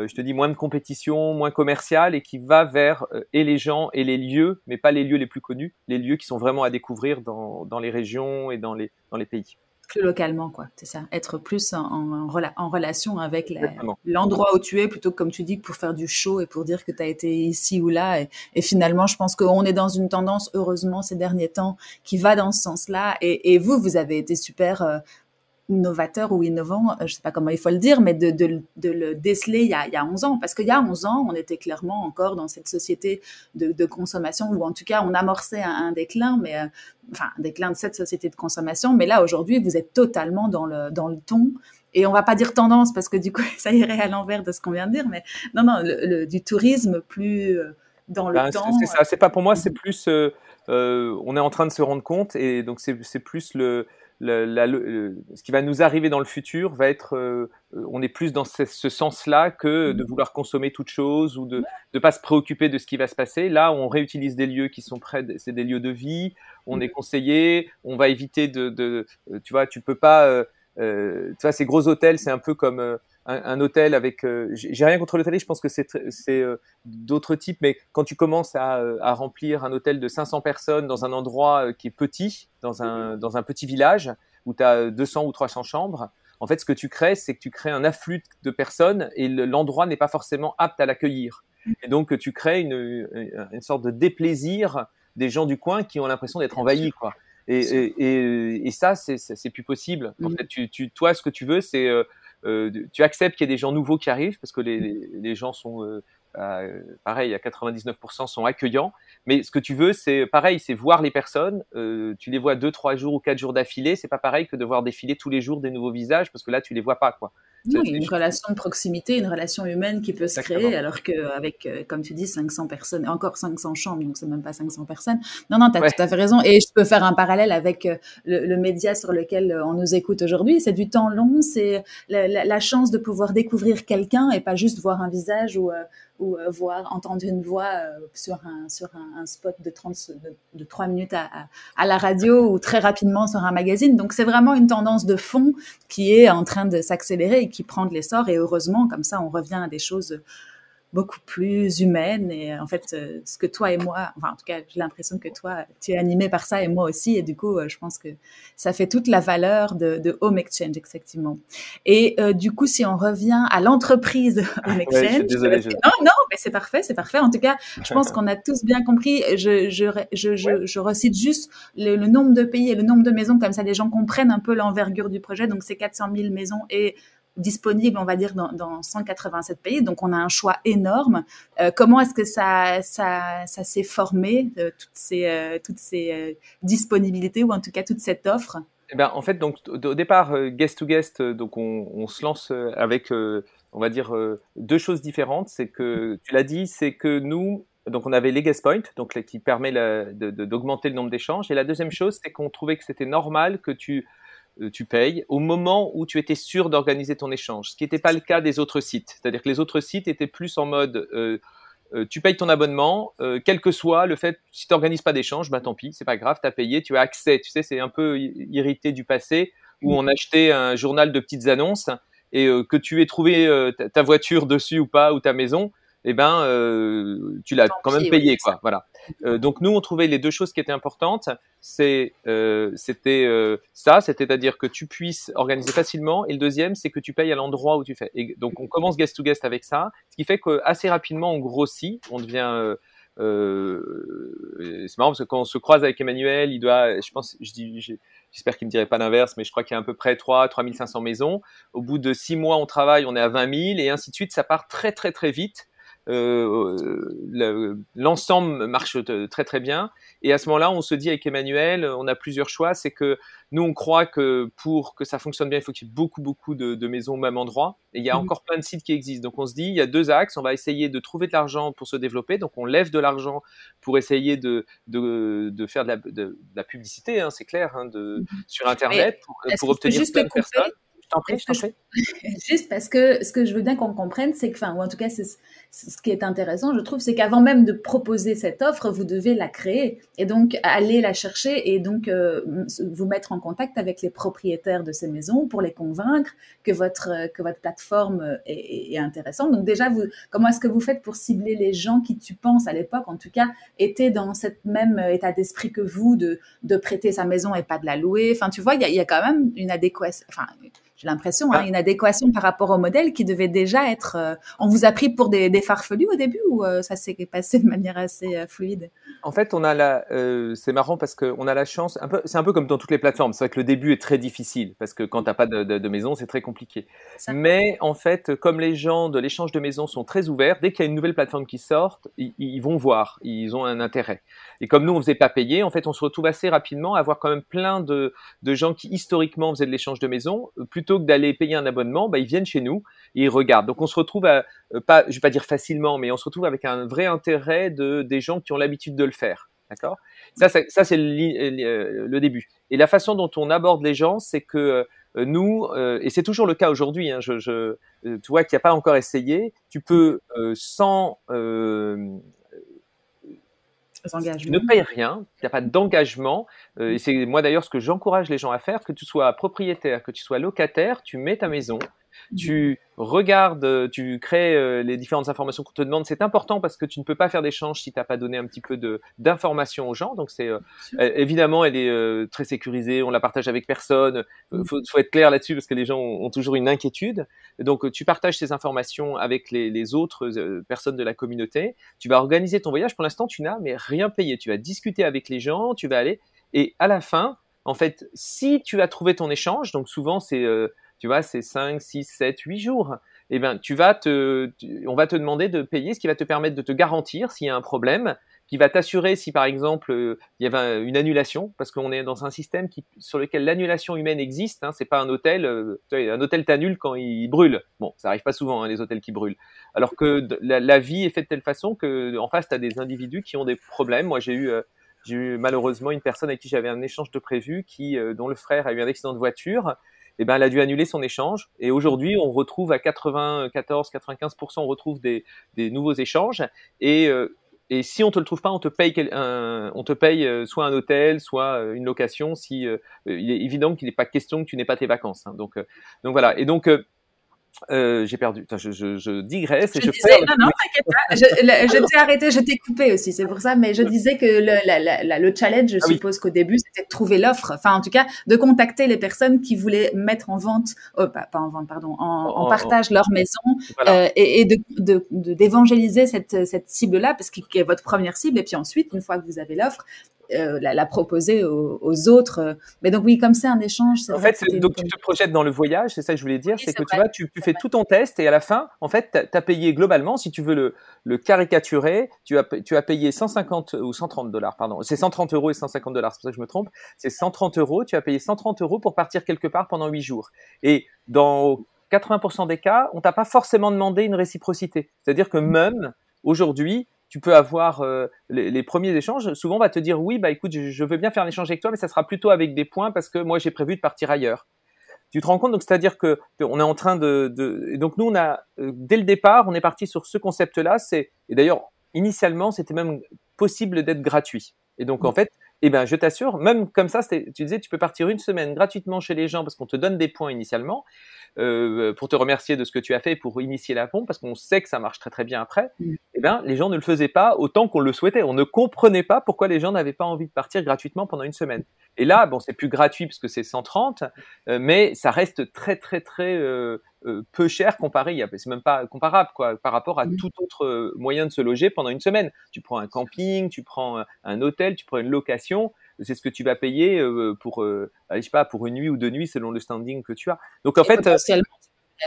je te dis, moins de compétition, moins commercial et qui va vers et les gens et les lieux, mais pas les lieux les plus connus, les lieux qui sont vraiment à découvrir dans, dans les régions et dans les, dans les pays plus localement, quoi. C'est ça. Être plus en, en, relation avec l'endroit où tu es, plutôt que, comme tu dis, pour faire du show et pour dire que tu as été ici ou là. Et, finalement, je pense qu'on est dans une tendance, heureusement, ces derniers temps, qui va dans ce sens-là. Et, vous, vous avez été super euh, novateur ou innovant, euh, je sais pas comment il faut le dire, mais de, de, de le déceler il y, a, il y, a, 11 ans. Parce qu'il y a 11 ans, on était clairement encore dans cette société de, de consommation, ou en tout cas, on amorçait un, un déclin, mais euh, enfin, un déclin de cette société de consommation. Mais là, aujourd'hui, vous êtes totalement dans le, dans le ton. Et on va pas dire tendance parce que du coup, ça irait à l'envers de ce qu'on vient de dire, mais non, non, le, du tourisme plus euh, dans le ben, temps. C'est ça. C'est pas pour moi, c'est plus. Euh, on est en train de se rendre compte et donc c'est plus le ce qui va nous arriver dans le futur va être, euh, on est plus dans ce, sens-là que de vouloir consommer toute chose ou de ne pas se préoccuper de ce qui va se passer. Là, on réutilise des lieux qui sont près, c'est des lieux de vie, on est conseillé, on va éviter de, de tu vois, tu peux pas, euh, euh, tu vois, ces gros hôtels, c'est un peu comme un, hôtel avec. Euh, j'ai rien contre l'hôtel, je pense que c'est euh, d'autres types, mais quand tu commences à, euh, à, remplir un hôtel de 500 personnes dans un endroit qui est petit, dans un, dans un petit village où tu as 200 ou 300 chambres, en fait, ce que tu crées, c'est que tu crées un afflux de personnes et l'endroit n'est pas forcément apte à l'accueillir. Et donc, tu crées une, une, sorte de déplaisir des gens du coin qui ont l'impression d'être envahis, quoi. Et, et, et, ça, c'est plus possible. En mmh. fait, tu, tu, toi, ce que tu veux, c'est euh, tu acceptes qu'il y ait des gens nouveaux qui arrivent parce que les, les, gens sont euh, euh, pareil, à 99% sont accueillants. Mais ce que tu veux, c'est pareil, c'est voir les personnes. Euh, tu les vois deux, trois jours ou quatre jours d'affilée. C'est pas pareil que de voir défiler tous les jours des nouveaux visages parce que là, tu les vois pas, quoi. Non, une relation de proximité, une relation humaine qui peut se créer, alors qu'avec, euh, comme tu dis, 500 personnes, encore 500 chambres, donc c'est même pas 500 personnes. Non, non, tu as tout à fait raison. Et je peux faire un parallèle avec euh, le, le média sur lequel euh, on nous écoute aujourd'hui. C'est du temps long, c'est la, la, la, chance de pouvoir découvrir quelqu'un et pas juste voir un visage ou ou euh, voir, entendre une voix euh, sur un, sur un, spot de, 30, de, 3 minutes à, à, la radio ou très rapidement sur un magazine. Donc c'est vraiment une tendance de fond qui est en train de s'accélérer et qui prend de l'essor. Et heureusement, comme ça, on revient à des choses beaucoup plus humaine et en fait euh, ce que toi et moi enfin en tout cas j'ai l'impression que toi tu es animé par ça et moi aussi. Et du coup euh, je pense que ça fait toute la valeur de, de Home Exchange effectivement. Et euh, du coup si on revient à l'entreprise Home Exchange non non mais c'est parfait c'est parfait. En tout cas je pense qu'on a tous bien compris. Je je je, je, je recite juste le, le, nombre de pays et le nombre de maisons comme ça les gens comprennent un peu l'envergure du projet. Donc c'est 400 000 maisons et disponible, on va dire, dans, dans 187 pays. Donc, on a un choix énorme. Euh, comment est-ce que ça, ça, ça s'est formé, euh, toutes ces, euh, toutes ces disponibilités ou en tout cas toute cette offre? Eh ben, en fait, donc au départ, guest to guest, donc on, se lance avec, on va dire, deux choses différentes. C'est que tu l'as dit, c'est que nous, donc on avait les guest points, donc qui permet d'augmenter le nombre d'échanges. Et la deuxième chose, c'est qu'on trouvait que c'était normal que tu tu payes au moment où tu étais sûr d'organiser ton échange, ce qui n'était pas le cas des autres sites. C'est-à-dire que les autres sites étaient plus en mode euh, euh, tu payes ton abonnement, quel que soit le fait, si tu n'organises pas d'échange, bah tant pis, c'est pas grave, tu as payé, tu as accès. Tu sais, c'est un peu irrité du passé où on achetait un journal de petites annonces et que tu aies trouvé ta voiture dessus ou pas, ou ta maison, eh ben, euh, tu l'as quand même payé, quoi. Voilà. Euh, donc nous, on trouvait les deux choses qui étaient importantes. Euh, c'était euh, ça, c'est-à-dire que tu puisses organiser facilement. Et le deuxième, c'est que tu payes à l'endroit où tu fais. Et donc on commence guest to guest avec ça, ce qui fait que assez rapidement on grossit, on devient c'est marrant parce que quand on se croise avec Emmanuel, il doit, je pense, j'espère qu'il me dirait pas l'inverse, mais je crois qu'il y a à peu près 3, 3500 maisons. Au bout de 6 mois, on travaille, on est à 20 000 et ainsi de suite. Ça part très, très, très vite. Euh, l'ensemble marche très très bien. Et à ce moment-là, on se dit avec Emmanuel, on a plusieurs choix. C'est que nous, on croit que pour que ça fonctionne bien, il faut qu'il y ait beaucoup beaucoup de, maisons au même endroit. Et il y a mmh. encore plein de sites qui existent. Donc on se dit, il y a deux axes. On va essayer de trouver de l'argent pour se développer. Donc on lève de l'argent pour essayer de, de, faire de la, publicité, hein, c'est clair, hein, de, mmh. sur Internet pour, pour obtenir plein de personnes t'en prie, je t'en prie. Juste parce que ce que je veux bien qu'on comprenne, c'est que, enfin, ou en tout cas, c'est ce qui est intéressant, je trouve, c'est qu'avant même de proposer cette offre, vous devez la créer et donc aller la chercher et donc euh, vous mettre en contact avec les propriétaires de ces maisons pour les convaincre que votre que votre plateforme est, est intéressante. Donc déjà, vous, comment est-ce que vous faites pour cibler les gens qui, tu penses, à l'époque, en tout cas, étaient dans cette même état d'esprit que vous de de prêter sa maison et pas de la louer? Enfin, tu vois, il y a, y a, quand même une adéquation. Enfin, j'ai l'impression, hein, ah. une adéquation par rapport au modèle qui devait déjà être. Euh, on vous a pris pour des, des farfelus au début ou euh, ça s'est passé de manière assez euh, fluide? En fait, on a la. c'est marrant parce qu'on a la chance. Un peu, c'est un peu comme dans toutes les plateformes. C'est vrai que le début est très difficile parce que quand t'as pas de, de, de, maison, c'est très compliqué. Mais en fait, comme les gens de l'échange de maisons sont très ouverts, dès qu'il y a une nouvelle plateforme qui sort, ils, ils, vont voir, ils ont un intérêt. Et comme nous, on faisait pas payer, en fait, on se retrouve assez rapidement à avoir quand même plein de, de gens qui historiquement faisaient de l'échange de maisons plutôt que d'aller payer un abonnement, bah, ils viennent chez nous et ils regardent. Donc on se retrouve, à, euh, pas, je vais pas dire facilement, mais on se retrouve avec un vrai intérêt de des gens qui ont l'habitude de le faire. D'accord? Ça, ça, c'est le, euh, le, début. Et la façon dont on aborde les gens, c'est que euh, nous, et c'est toujours le cas aujourd'hui, hein, tu vois, qui a pas encore essayé, tu peux sans tu ne payes rien, il n'y a pas d'engagement. Euh, et c'est moi d'ailleurs ce que j'encourage les gens à faire, que tu sois propriétaire, que tu sois locataire, tu mets ta maison, tu regardes, euh, tu crées euh, les différentes informations qu'on te demande. C'est important parce que tu ne peux pas faire d'échange si tu n'as pas donné un petit peu d'informations aux gens. Donc c'est euh, évidemment, elle est très sécurisée. On la partage avec personne. Il mm. faut, faut, être clair là-dessus parce que les gens ont, toujours une inquiétude. Donc tu partages ces informations avec les, les autres personnes de la communauté. Tu vas organiser ton voyage. Pour l'instant, tu n'as mais rien payé. Tu vas discuter avec les gens. Tu vas aller et à la fin, en fait, si tu as trouvé ton échange, donc souvent c'est tu vois, c'est 5, 6, 7, 8 jours. Eh bien, tu vas te, on va te demander de payer, ce qui va te permettre de te garantir s'il y a un problème, qui va t'assurer si par exemple euh, il y avait une annulation, parce qu'on est dans un système qui, sur lequel l'annulation humaine existe. Hein, c'est pas un hôtel, euh, un hôtel t'annule quand il brûle. Bon, ça arrive pas souvent hein, les hôtels qui brûlent. Alors que la, vie est faite de telle façon que en face tu as des individus qui ont des problèmes. Moi j'ai eu euh, j'ai eu malheureusement une personne avec qui j'avais un échange de prévu qui dont le frère a eu un accident de voiture eh ben, elle a dû annuler son échange. Et aujourd'hui, on retrouve à 94-95%, on retrouve des, des, nouveaux échanges. Et, euh, et si on te le trouve pas, on te paye, on te paye euh, soit un hôtel, soit euh, une location. Si il est évident qu'il n'est pas question que tu n'aies pas tes vacances. Hein. Donc, donc voilà. Et donc euh, j'ai perdu. Je, je, je, digresse et je, je disais, Non, non, t'inquiète pas. Je, je t'ai arrêté, je t'ai coupé aussi. C'est pour ça. Mais je disais que le, la, la, le challenge, je ah suppose qu'au début, c'était de trouver l'offre. Enfin, en tout cas, de contacter les personnes qui voulaient mettre en vente, oh, pas, pas, en vente, pardon, en, en partage leur maison voilà. euh, et, et, de, d'évangéliser de, cette, cette cible-là, parce qu'elle est votre première cible. Et puis ensuite, une fois que vous avez l'offre, euh, la, la, proposer aux, aux, autres. Mais donc oui, comme c'est un échange. En fait, donc tu te projettes dans le voyage, c'est ça que je voulais dire, oui, c'est que vrai. tu vois, tu, tu fais tout ton test et à la fin, en fait, tu as payé globalement, si tu veux le, le caricaturer, tu as, tu as payé 150 ou 130 dollars, pardon. C'est 130 euros et 150 dollars, c'est pour ça que je me trompe. C'est 130 euros, tu as payé 130 euros pour partir quelque part pendant 8 jours. Et dans 80% des cas, on t'a pas forcément demandé une réciprocité. C'est-à-dire que même aujourd'hui, tu peux avoir euh, les, les, premiers échanges. Souvent, on va te dire oui, bah écoute, je, je veux bien faire un échange avec toi, mais ça sera plutôt avec des points parce que moi j'ai prévu de partir ailleurs. Tu te rends compte? Donc c'est-à-dire que on est en train de, de donc nous on a euh, dès le départ on est parti sur ce concept-là. C'est et d'ailleurs initialement c'était même possible d'être gratuit. Et donc en fait eh ben, je t'assure, même comme ça, tu disais, tu peux partir une semaine gratuitement chez les gens parce qu'on te donne des points initialement euh, pour te remercier de ce que tu as fait pour initier la pompe parce qu'on sait que ça marche très très bien après. Mm. Eh ben, les gens ne le faisaient pas autant qu'on le souhaitait. On ne comprenait pas pourquoi les gens n'avaient pas envie de partir gratuitement pendant une semaine. Et là, bon, c'est plus gratuit parce que c'est 130, euh, mais ça reste très très très euh, euh, peu cher comparé, c'est même pas comparable quoi, par rapport à tout autre euh, moyen de se loger pendant une semaine. Tu prends un camping, tu prends un hôtel, tu prends une location, c'est ce que tu vas payer pour, je sais pas, pour une nuit ou deux nuits selon le standing que tu as. Donc en fait,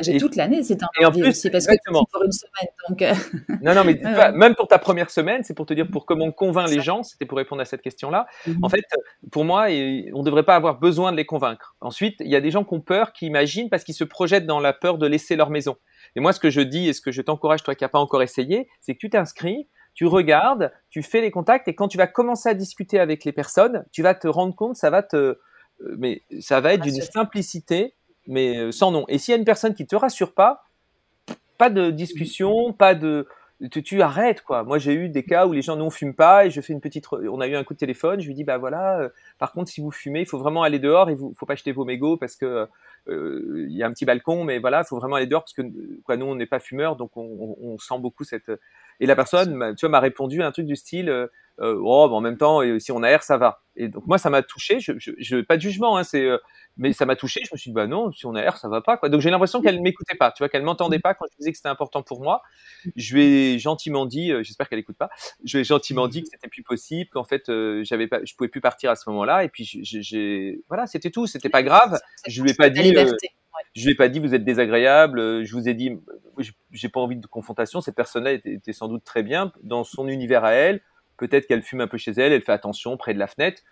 j'ai toute l'année, c'est un et en plus, aussi parce exactement. que pour une semaine. Donc... Euh. non, non, mais même pour ta première semaine, c'est pour te dire pour comment on convainc les gens, c'était pour répondre à cette question-là. Mm-hmm. En fait, pour moi, on ne devrait pas avoir besoin de les convaincre. Ensuite, il y a des gens qui ont peur, qui imaginent parce qu'ils se projettent dans la peur de laisser leur maison. Et moi, ce que je dis et ce que je t'encourage, toi qui n'as pas encore essayé, c'est que tu t'inscris, tu regardes, tu fais les contacts et quand tu vas commencer à discuter avec les personnes, tu vas te rendre compte, ça va te, euh, mais ça va être d'une simplicité mais sans nom. Et s'il y a une personne qui te rassure pas, pas de discussion, pas de tu, tu, arrêtes quoi. Moi j'ai eu des cas où les gens non fument pas et je fais une petite. On a eu un coup de téléphone, je lui dis bah voilà. Euh, par contre si vous fumez, il faut vraiment aller dehors et vous faut pas jeter vos mégots parce que euh, il y a un petit balcon, mais voilà, il faut vraiment aller dehors parce que quoi nous on n'est pas fumeurs donc on, on, sent beaucoup cette. Et la personne, tu vois, m'a répondu un truc du style. Euh, euh, oh, en même temps, si on aère, ça va. Et donc moi, ça m'a touché. Je, je, je, pas de jugement, hein, c'est, euh, mais ça m'a touché. Je me suis dit, bah non, si on aère, ça va pas. Quoi. Donc j'ai l'impression qu'elle m'écoutait pas, tu vois, qu'elle m'entendait pas quand je disais que c'était important pour moi. Je lui ai gentiment dit, euh, j'espère qu'elle écoute pas. Je lui ai gentiment dit que c'était plus possible, qu'en fait, j'avais pas, je pouvais plus partir à ce moment-là. Et puis j'ai, voilà, c'était tout. C'était pas grave. Je lui ai pas dit. Je lui ai pas dit vous êtes désagréable. Je vous ai dit j'ai pas envie de confrontation. Cette personne-là était, était, sans doute très bien dans son univers à elle Peut-être qu'elle fume un peu chez elle, elle fait attention près de la fenêtre.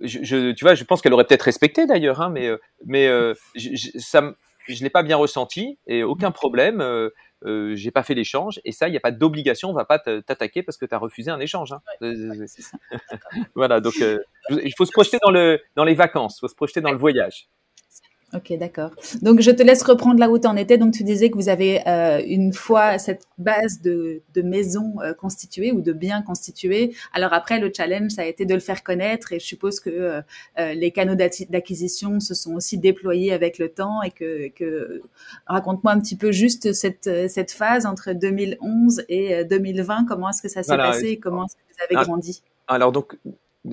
Je, tu vois, je pense qu'elle aurait peut-être respecté d'ailleurs, hein, mais, euh, mais euh, je, ça, je l'ai pas bien ressenti et aucun problème. Euh, euh j'ai pas fait l'échange et ça, il n'y a pas d'obligation, on va pas t'attaquer parce que tu as refusé un échange. Hein. voilà, donc il faut se projeter dans, le, dans les vacances, il faut se projeter dans le voyage. Ok, d'accord. Donc, je te laisse reprendre là où tu en étais. Donc, tu disais que vous avez euh, une fois cette base de, de maisons euh, constituée ou de biens constitués. Alors après, le challenge, ça a été de le faire connaître et je suppose que euh, euh les canaux d'acquisition se sont aussi déployés avec le temps et que, que... raconte-moi un petit peu juste cette, cette phase entre 2011 et 2020. Comment est-ce que ça s'est passé et comment est-ce que vous avez ah, grandi? Alors, donc,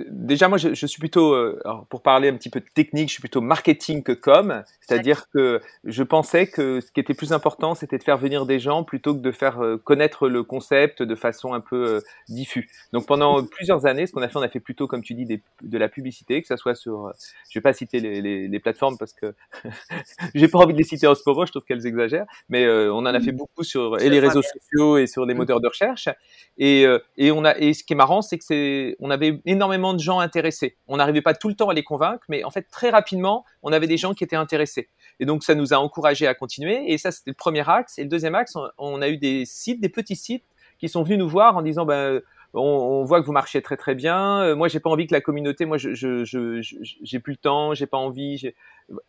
déjà, moi, je, je suis plutôt, euh, pour parler un petit peu de technique, je suis plutôt marketing que com. C'est-à-dire que je pensais que ce qui était plus important, c'était de faire venir des gens plutôt que de faire euh, connaître le concept de façon un peu euh, diffus. Donc, pendant plusieurs années, ce qu'on a fait, on a fait plutôt, comme tu dis, des, de la publicité, que ça soit sur, je vais pas citer les, les, les plateformes parce que j'ai pas envie de les citer en ce moment, je trouve qu'elles exagèrent, mais on en a fait beaucoup sur et les réseaux sociaux et sur les mm. moteurs de recherche. Et, et on a, et ce qui est marrant, c'est que c'est, on avait énormément de gens intéressés. On n'arrivait pas tout le temps à les convaincre, mais en fait, très rapidement, on avait des gens qui étaient intéressés. Et donc, ça nous a encouragés à continuer. Et ça, c'était le premier axe. Et le deuxième axe, on, a eu des sites, des petits sites, qui sont venus nous voir en disant, ben, on, voit que vous marchez très très bien. Euh, moi, j'ai pas envie que la communauté, moi, je, je, j'ai plus le temps, j'ai pas envie.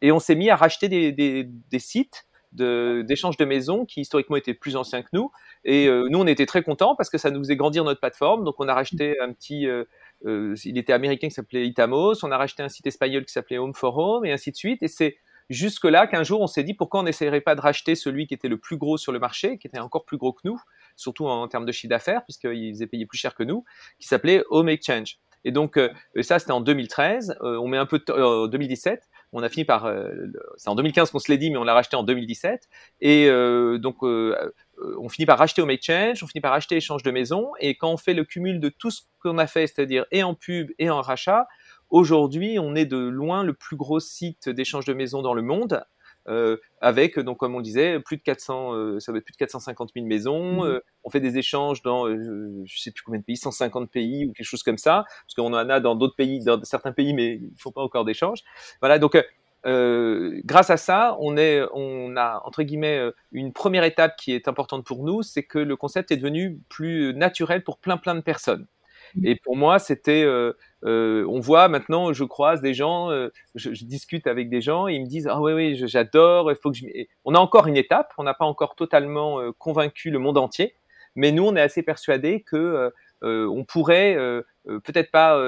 Et on s'est mis à racheter des, des, sites d'échange de, maisons qui historiquement étaient plus anciens que nous. Et euh, nous, on était très contents parce que ça nous faisait grandir notre plateforme. Donc, on a racheté un petit, euh, il était américain qui s'appelait Itamos, on a racheté un site espagnol qui s'appelait Home for Home et ainsi de suite. Et c'est jusque-là qu'un jour on s'est dit pourquoi on n'essayerait pas de racheter celui qui était le plus gros sur le marché, qui était encore plus gros que nous, surtout en, termes de chiffre d'affaires, puisqu'il faisait payer plus cher que nous, qui s'appelait Home Exchange. Et donc euh, ça c'était en 2013, euh, on met un peu de 2017, on a fini par, c'est en 2015 qu'on se l'est dit, mais on l'a racheté en 2017. Et donc euh, on finit par racheter Home Exchange, on finit par racheter échange de maison, et quand on fait le cumul de tout ce qu'on a fait, c'est-à-dire et en pub et en rachat, aujourd'hui, on est de loin le plus gros site d'échange de maison dans le monde, euh, avec donc comme on disait plus de 400 euh, ça va être plus de 450 000 maisons mmh. on fait des échanges dans je sais plus combien de pays 150 pays ou quelque chose comme ça parce qu'on en a dans d'autres pays dans certains pays mais il faut pas encore d'échanges voilà donc euh, grâce à ça, on, est, on a entre guillemets euh, une première étape qui est importante pour nous, c'est que le concept est devenu plus naturel pour plein plein de personnes. Mmh. Et pour moi, c'était, euh, on voit maintenant, je croise des gens, je, discute avec des gens, et ils me disent ah oui oui, j'adore, il faut que je. On a encore une étape, on n'a pas encore totalement convaincu le monde entier, mais nous on est assez persuadés que on pourrait peut-être pas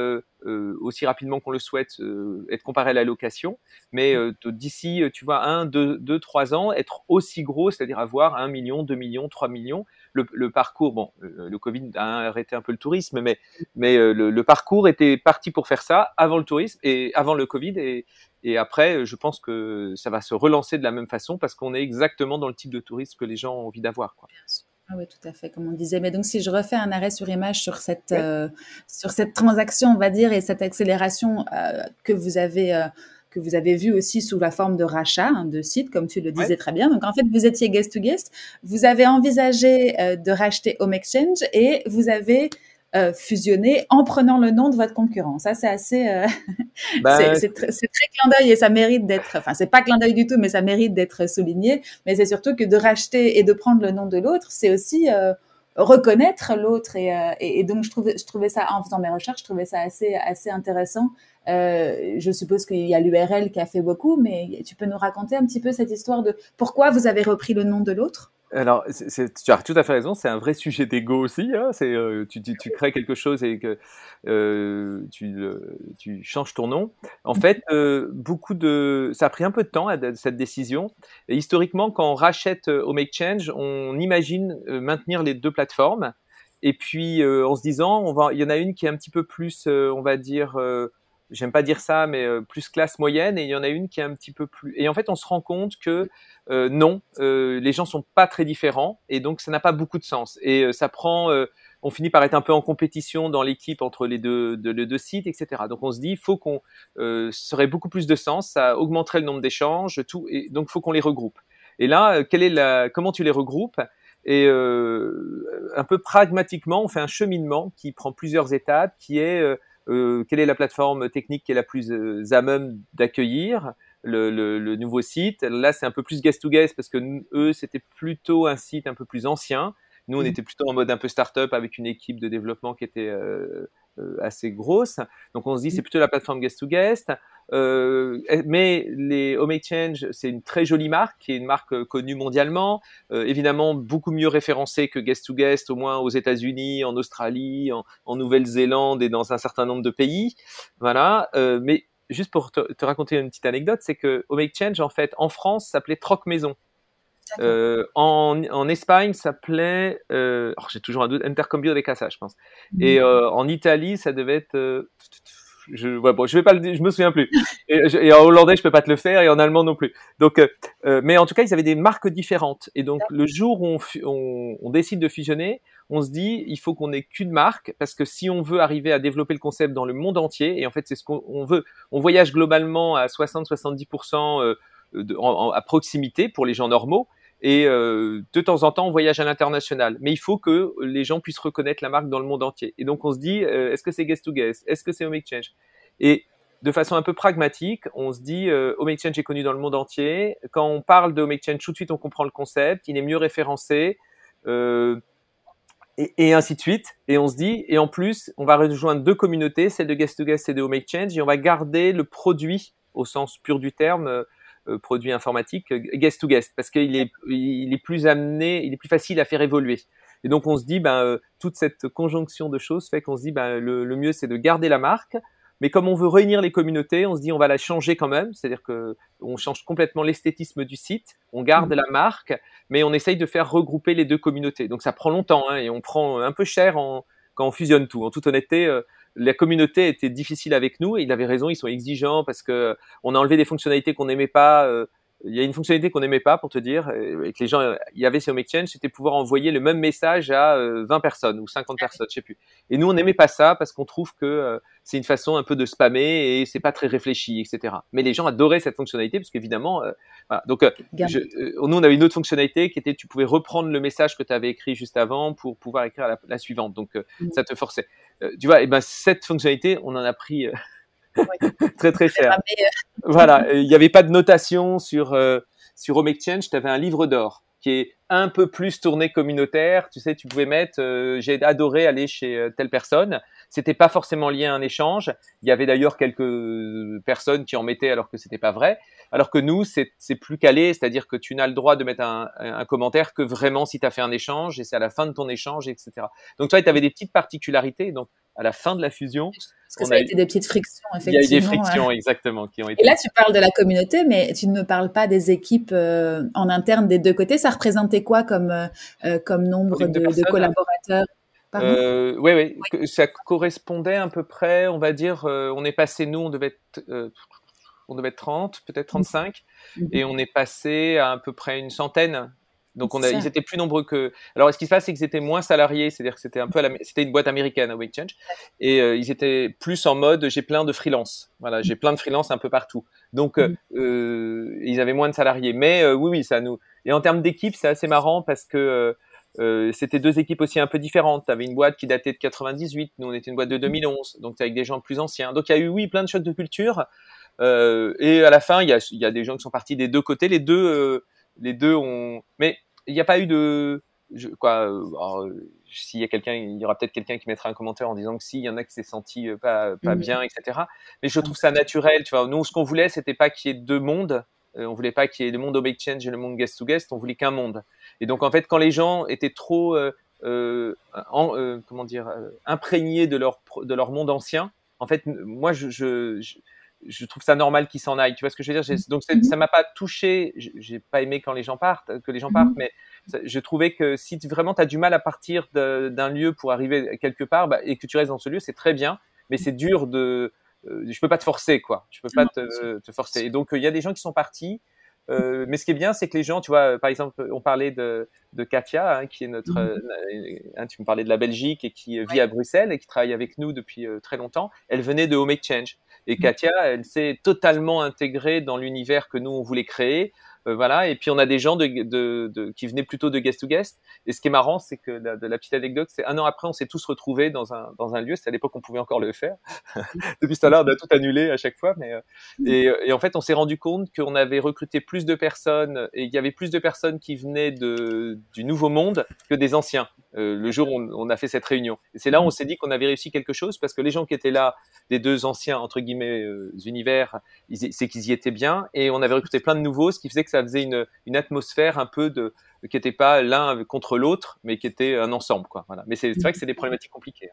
euh, aussi rapidement qu'on le souhaite, euh, être comparé à la location, mais euh, d'ici, tu vois, un, deux, deux, trois ans, être aussi gros, c'est-à-dire avoir un million, deux millions, trois millions. Le, le parcours, bon, le Covid a arrêté un peu le tourisme, mais, mais le, le, parcours était parti pour faire ça avant le tourisme et avant le Covid et, et après, je pense que ça va se relancer de la même façon parce qu'on est exactement dans le type de tourisme que les gens ont envie d'avoir. Ah oui, tout à fait, comme on disait. Mais donc, si je refais un arrêt sur image sur cette, euh, sur cette transaction, on va dire, et cette accélération euh, que vous avez, euh, que vous avez vue aussi sous la forme de rachat hein, de sites, comme tu le disais très bien. Donc, en fait, vous étiez guest to guest. Vous avez envisagé de racheter Home Exchange et vous avez euh, fusionner en prenant le nom de votre concurrent. Ça, c'est assez, euh, bah, c'est très clin d'œil et ça mérite d'être, enfin, c'est pas clin d'œil du tout, mais ça mérite d'être souligné. Mais c'est surtout que de racheter et de prendre le nom de l'autre, c'est aussi, euh, reconnaître l'autre et, et, donc je trouvais, je trouvais ça en faisant mes recherches, je trouvais ça assez assez intéressant. je suppose qu'il y a l'URL qui a fait beaucoup, mais tu peux nous raconter un petit peu cette histoire de pourquoi vous avez repris le nom de l'autre? Alors, tu as tout à fait raison, c'est un vrai sujet d'ego aussi. Hein, c'est, euh, tu, tu, tu, crées quelque chose et que euh, tu, tu, changes ton nom. En mmh. fait, euh, beaucoup de, ça a pris un peu de temps cette décision. Et historiquement, quand on rachète au Make Change, on imagine maintenir les deux plateformes. Et puis, en se disant, on va, il y en a une qui est un petit peu plus, on va dire, j'aime pas dire ça, mais plus classe moyenne, et il y en a une qui est un petit peu plus. Et en fait, on se rend compte que euh, non, euh, les gens sont pas très différents et donc ça n'a pas beaucoup de sens. Et euh, ça prend, on finit par être un peu en compétition dans l'équipe entre les deux, les deux sites, etc. Donc on se dit, faut qu'on serait beaucoup plus de sens, ça augmenterait le nombre d'échanges, tout, et donc faut qu'on les regroupe. Et là, quelle est la, comment tu les regroupes? Et un peu pragmatiquement, on fait un cheminement qui prend plusieurs étapes, qui est quelle est la plateforme technique qui est la plus à même d'accueillir le, nouveau site? Là, c'est un peu plus guest to guest parce que eux, c'était plutôt un site un peu plus ancien. Nous, on mmh. était plutôt en mode un peu start-up avec une équipe de développement qui était euh, euh, assez grosse. Donc, on se dit, c'est mmh. plutôt la plateforme guest to guest. Euh, mais les Home Exchange, c'est une très jolie marque, qui est une marque connue mondialement, évidemment beaucoup mieux référencée que Guest to Guest, au moins aux États-Unis, en Australie, en, en Nouvelle-Zélande et dans un certain nombre de pays. Voilà. mais juste pour te, raconter une petite anecdote, c'est que Home Exchange, en fait, en France, s'appelait Troc Maison. Euh, en, en, Espagne, ça s'appelait, euh, oh, j'ai toujours un doute, Intercambio de Casa, je pense. Et euh, en Italie, ça devait être, euh, je, ouais, bon, je vais pas le, je me souviens plus. Et, et, en hollandais, je peux pas te le faire, et en allemand non plus. Donc, euh, mais en tout cas, ils avaient des marques différentes. Et donc, le jour où on, on, on, décide de fusionner, on se dit, il faut qu'on ait qu'une marque, parce que si on veut arriver à développer le concept dans le monde entier, et en fait, c'est ce qu'on veut, on voyage globalement à 60-70% euh, à proximité pour les gens normaux, et euh, de temps en temps, on voyage à l'international. Mais il faut que les gens puissent reconnaître la marque dans le monde entier. Et donc, on se dit, euh, est-ce que c'est Guest to Guest? Est-ce que c'est Home Exchange? Et de façon un peu pragmatique, on se dit, euh, Home Exchange est connu dans le monde entier. Quand on parle de Home Exchange, tout de suite, on comprend le concept. Il est mieux référencé. Euh, et, ainsi de suite. Et on se dit, et en plus, on va rejoindre deux communautés, celle de Guest to Guest et de Home Exchange, et on va garder le produit au sens pur du terme, euh, produit informatique, euh, Guest to Guest, parce qu'il est, il est plus amené, il est plus facile à faire évoluer. Et donc on se dit, ben, toute cette conjonction de choses fait qu'on se dit, ben, le, le mieux c'est de garder la marque, mais comme on veut réunir les communautés, on se dit on va la changer quand même, c'est-à-dire que on change complètement l'esthétisme du site, on garde mmh. la marque, mais on essaye de faire regrouper les deux communautés. Donc ça prend longtemps hein, et on prend un peu cher en, quand on fusionne tout. En toute honnêteté, euh, la communauté était difficile avec nous et il avait raison, ils sont exigeants parce que on a enlevé des fonctionnalités qu'on n'aimait pas. Euh, il y a une fonctionnalité qu'on n'aimait pas pour te dire, et que les gens, il y avait sur Exchange, c'était pouvoir envoyer le même message à 20 euh, personnes ou 50 personnes, je sais plus. Et nous, on n'aimait pas ça parce qu'on trouve que euh, c'est une façon un peu de spammer et c'est pas très réfléchi, etc. Mais les gens adoraient cette fonctionnalité parce qu'évidemment, euh, voilà. Donc, je, nous, on avait une autre fonctionnalité qui était, tu pouvais reprendre le message que tu avais écrit juste avant pour pouvoir écrire la, la suivante. Donc, mmh. ça te forçait. Tu vois, et ben cette fonctionnalité, on en a pris très très cher. Euh, voilà, il n'y avait pas de notation sur euh, sur Home Exchange, tu avais un livre d'or qui est un peu plus tourné communautaire. Tu sais, tu pouvais mettre, euh, j'ai adoré aller chez telle personne. C'était pas forcément lié à un échange. Il y avait d'ailleurs quelques personnes qui en mettaient alors que c'était pas vrai. Alors que nous, c'est plus calé, c'est-à-dire que tu n'as le droit de mettre un, un commentaire que vraiment si tu as fait un échange et c'est à la fin de ton échange, etc. Donc toi, tu avais des petites particularités. Donc à la fin de la fusion, parce que ça a, été des petites frictions, effectivement. Il y a eu des frictions, exactement, qui ont été. Et là, tu parles de la communauté, mais tu ne me parles pas des équipes euh, en interne des deux côtés. Ça représentait quoi comme, euh, euh, comme nombre de, de, collaborateurs? Euh, oui, oui, ça correspondait à peu près, on va dire, on est passé, nous, on devait être, on devait être 30, peut-être 35, mmh. et on est passé à à peu près une centaine donc on a, ils étaient plus nombreux que. Alors ce qui se passe, c'est qu'ils étaient moins salariés, c'est-à-dire que c'était un peu, la... c'était une boîte américaine, à Exchange, et euh, ils étaient plus en mode j'ai plein de freelance. Voilà, j'ai plein de freelance un peu partout. Donc euh, mm. euh, ils avaient moins de salariés. Mais euh, oui, oui, ça nous. Et en termes d'équipe, c'est assez marrant parce que euh, c'était deux équipes aussi un peu différentes. Tu avais une boîte qui datait de 98, nous on était une boîte de 2011, donc avec des gens plus anciens. Donc il y a eu oui plein de chocs de culture. et à la fin, il y a, y a, des gens qui sont partis des deux côtés. Les deux les deux ont. Mais il n'y a pas eu de. Je, quoi, euh, s'il y a quelqu'un, il y aura peut-être quelqu'un qui mettra un commentaire en disant que si, il y en a qui s'est senti pas, pas mmh. bien, etc. Mais je trouve ça naturel, tu vois. Nous, ce qu'on voulait, c'était pas qu'il y ait deux mondes. On voulait pas qu'il y ait le monde au Change et le monde guest to guest. On voulait qu'un monde. Et donc, en fait, quand les gens étaient trop, euh, en, comment dire, imprégnés de leur de leur monde ancien, en fait, moi, je, je, trouve ça normal qu'ils s'en aillent. Tu vois ce que je veux dire? Donc ça m'a pas touché. J'ai pas aimé quand les gens partent, que les gens partent, mais je trouvais que si vraiment tu as du mal à partir d'un lieu pour arriver quelque part bah, et que tu restes dans ce lieu, c'est très bien, mais c'est dur de. Euh, je peux pas te forcer, quoi. Je peux pas te, te forcer. Et donc il y a des gens qui sont partis. Euh, mais ce qui est bien, c'est que les gens, tu vois, par exemple, on parlait de, de Katia, hein, qui est notre, mhm. euh, hein, tu me parlais de la Belgique et qui vit à Bruxelles et qui travaille avec nous depuis euh, très longtemps. Elle venait de Home Exchange. Et mhm. Katia, elle s'est totalement intégrée dans l'univers que nous, on voulait créer. Euh, voilà. Et puis on a des gens qui venaient plutôt de guest to guest. Et ce qui est marrant, c'est que la, de la petite anecdote, c'est un an après, on s'est tous retrouvés dans un, dans un lieu. C'est à l'époque qu'on pouvait encore le faire. Depuis ce temps-là, on a tout annulé à chaque fois. Mais, euh, et, en fait, on s'est rendu compte qu'on avait recruté plus de personnes et il y avait plus de personnes qui venaient du nouveau monde que des anciens. Euh, le jour où on, on, a fait cette réunion. Et c'est là où on s'est dit qu'on avait réussi quelque chose parce que les gens qui étaient là, des deux anciens entre guillemets univers, c'est qu'ils y étaient bien et on avait recruté plein de nouveaux, ce qui faisait que ça faisait une, atmosphère un peu de qui n'était pas l'un contre l'autre, mais qui était un ensemble, quoi. Mais c'est vrai que c'est des problématiques compliquées.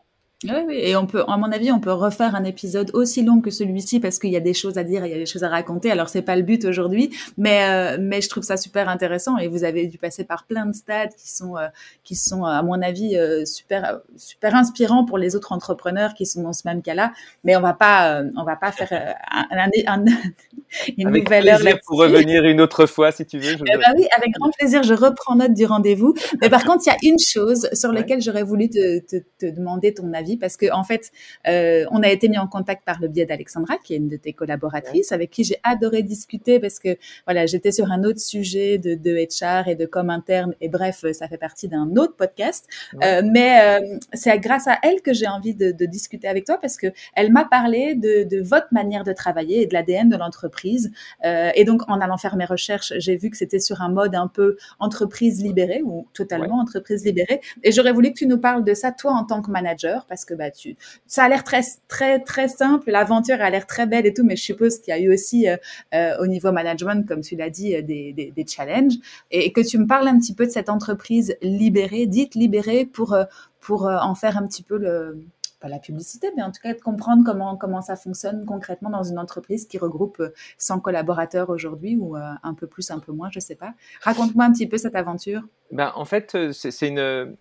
Oui, oui, et on peut, à mon avis, on peut refaire un épisode aussi long que celui-ci parce qu'il y a des choses à dire, il y a des choses à raconter. Alors c'est pas le but aujourd'hui, mais euh, mais je trouve ça super intéressant et vous avez dû passer par plein de stades qui sont euh, qui sont à mon avis euh, super super inspirants pour les autres entrepreneurs qui sont dans ce même cas-là. Mais on va pas on va pas faire un, un, une avec nouvelle heure pour revenir une autre fois si tu veux. Je ben oui, avec grand plaisir. Je reprends note du rendez-vous. Mais par contre, il y a une chose sur laquelle j'aurais voulu te, te, te demander ton avis parce que en fait, euh, on a été mis en contact par le biais d'Alexandra, qui est une de tes collaboratrices, avec qui j'ai adoré discuter parce que voilà, j'étais sur un autre sujet de, de HR et de com interne et bref, ça fait partie d'un autre podcast. Euh, mais euh, c'est grâce à elle que j'ai envie de, de, discuter avec toi parce que elle m'a parlé de, de, votre manière de travailler et de l'ADN de l'entreprise. Euh, et donc, en allant faire mes recherches, j'ai vu que c'était sur un mode un peu entreprise libérée ou totalement entreprise libérée. Et j'aurais voulu que tu nous parles de ça, toi, en tant que manager, parce que bah, ça a l'air très, très, très simple, l'aventure a l'air très belle et tout, mais je suppose qu'il y a eu aussi euh, euh, au niveau management, comme tu l'as dit, euh, des, des, des, challenges. Et, que tu me parles un petit peu de cette entreprise libérée, dite libérée, pour, pour en faire un petit peu le, pas la publicité, mais en tout cas de comprendre comment, comment ça fonctionne concrètement dans une entreprise qui regroupe 100 collaborateurs aujourd'hui ou un peu plus, un peu moins, je sais pas. Raconte-moi un petit peu cette aventure. Ben, en fait, c'est une,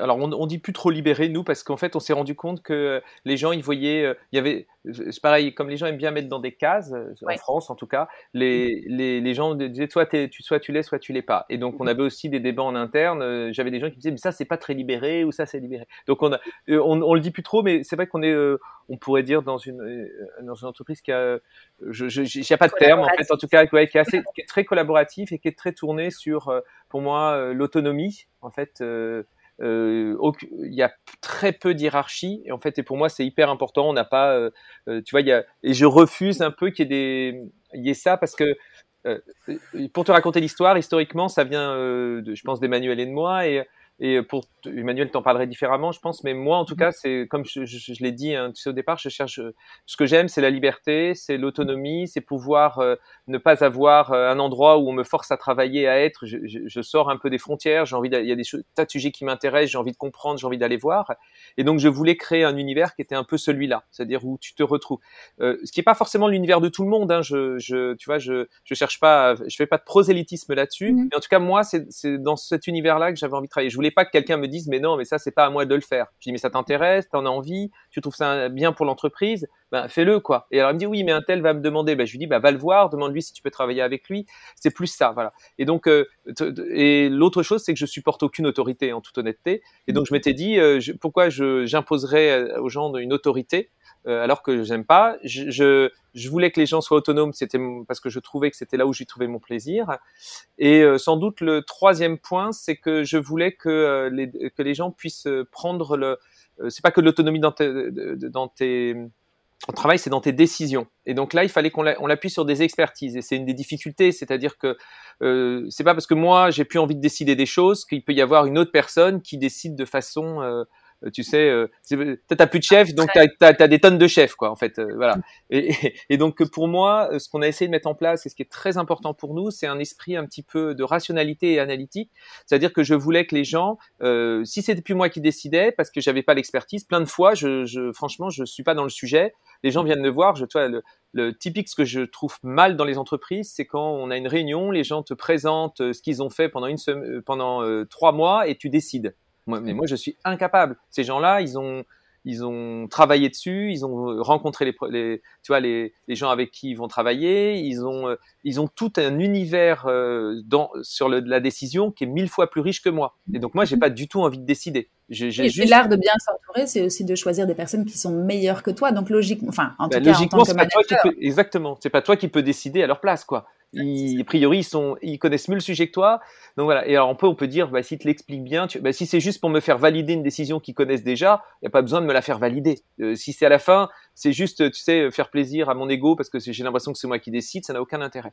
alors on, on, dit plus trop libéré nous parce qu'en fait on s'est rendu compte que les gens ils voyaient euh, il y avait c'est pareil comme les gens aiment bien mettre dans des cases euh, en France en tout cas les, les, les gens disaient soit tu soit tu l'es soit tu l'es pas. Et donc on mm-hmm. avait aussi des débats en interne euh, j'avais des gens qui disaient mais ça c'est pas très libéré ou ça c'est libéré. Donc on, a, on, on le dit plus trop mais c'est vrai qu'on est on pourrait dire dans une dans une entreprise qui a je je a pas de terme en fait en tout cas qui, est assez qui est très collaboratif et qui est très tourné sur pour moi l'autonomie en fait euh, il y a très peu d'hierarchie et en fait et pour moi c'est hyper important. On n'a pas euh, euh, tu vois il y a et je refuse un peu qu'il y ait des y ait ça parce que pour te raconter l'histoire historiquement ça vient de, je pense d'Emmanuel et de moi et et pour Emmanuel t'en parlerait différemment, je pense, mais moi en tout mmh. cas, c'est comme je, je, je l'ai dit hein, tu sais, au départ, je cherche ce que j'aime, c'est la liberté, c'est l'autonomie, c'est pouvoir euh, ne pas avoir euh, un endroit où on me force à travailler, à être. Je, je sors un peu des frontières, j'ai envie, il y a des tas de sujets qui m'intéressent, j'ai envie de comprendre, j'ai envie d'aller voir, et donc je voulais créer un univers qui était un peu celui-là, c'est-à-dire où tu te retrouves. Euh, ce qui est pas forcément l'univers de tout le monde, hein, je, je, tu vois, je, je cherche pas, je fais pas de prosélytisme là-dessus, mmh. mais en tout cas moi, c'est dans cet univers-là que j'avais envie de travailler. Je voulais pas que quelqu'un me dise mais non, mais ça c'est pas à moi de le faire. Je dis mais ça t'intéresse, t'en as envie, tu trouves ça bien pour l'entreprise, ben fais-le quoi. Et alors il me dit oui mais un tel va me demander, ben je lui dis bah va le voir, demande-lui si tu peux travailler avec lui. C'est plus ça, voilà. Et donc euh, et l'autre chose c'est que je supporte aucune autorité en toute honnêteté. Et donc je m'étais dit euh, pourquoi j'imposerais euh, aux gens une autorité euh, alors que j'aime pas. Je, je, je, voulais que les gens soient autonomes, c'était parce que je trouvais que c'était là où j'y trouvais mon plaisir. Et euh, sans doute le troisième point, c'est que je voulais que euh, les, que les gens puissent prendre le. c'est pas que l'autonomie dans dans tes on travaille, c'est dans tes décisions. Et donc là, il fallait qu'on l'appuie sur des expertises. Et c'est une des difficultés, c'est-à-dire que euh, c'est pas parce que moi j'ai plus envie de décider des choses qu'il peut y avoir une autre personne qui décide de façon euh, tu sais, euh, t'as plus de chef, donc t'as as, des tonnes de chefs, quoi, en fait, euh, voilà. Et, et, donc pour moi, ce qu'on a essayé de mettre en place, et ce qui est très important pour nous, c'est un esprit un petit peu de rationalité et analytique. C'est-à-dire que je voulais que les gens, euh, si c'était plus moi qui décidais, parce que j'avais pas l'expertise, plein de fois, je, je, franchement, je suis pas dans le sujet. Les gens viennent me voir, je, toi, le, le typique, ce que je trouve mal dans les entreprises, c'est quand on a une réunion, les gens te présentent ce qu'ils ont fait pendant une semaine, pendant trois mois, et tu décides mais moi, je suis incapable. Ces gens-là, ils ont, ils ont travaillé dessus, ils ont rencontré les, les tu vois, les, les, gens avec qui ils vont travailler, ils ont, euh, ils ont tout un univers euh, dans, sur le, la décision qui est mille fois plus riche que moi. Et donc moi, j'ai pas du tout envie de décider. J'ai, juste... l'art de bien s'entourer, c'est aussi de choisir des personnes qui sont meilleures que toi. Donc logiquement, enfin, en bah, tout cas, en tant que manager. exactement. C'est pas toi qui peux décider à leur place, quoi. Ils, a priori, ils, sont, ils connaissent mieux le sujet que toi. Donc voilà. Et alors, on peut, on peut dire, bah, si tu l'expliques bien, tu, bah, si c'est juste pour me faire valider une décision qu'ils connaissent déjà, il n'y a pas besoin de me la faire valider. Euh, si c'est à la fin, c'est juste, tu sais, faire plaisir à mon ego parce que j'ai l'impression que c'est moi qui décide, ça n'a aucun intérêt.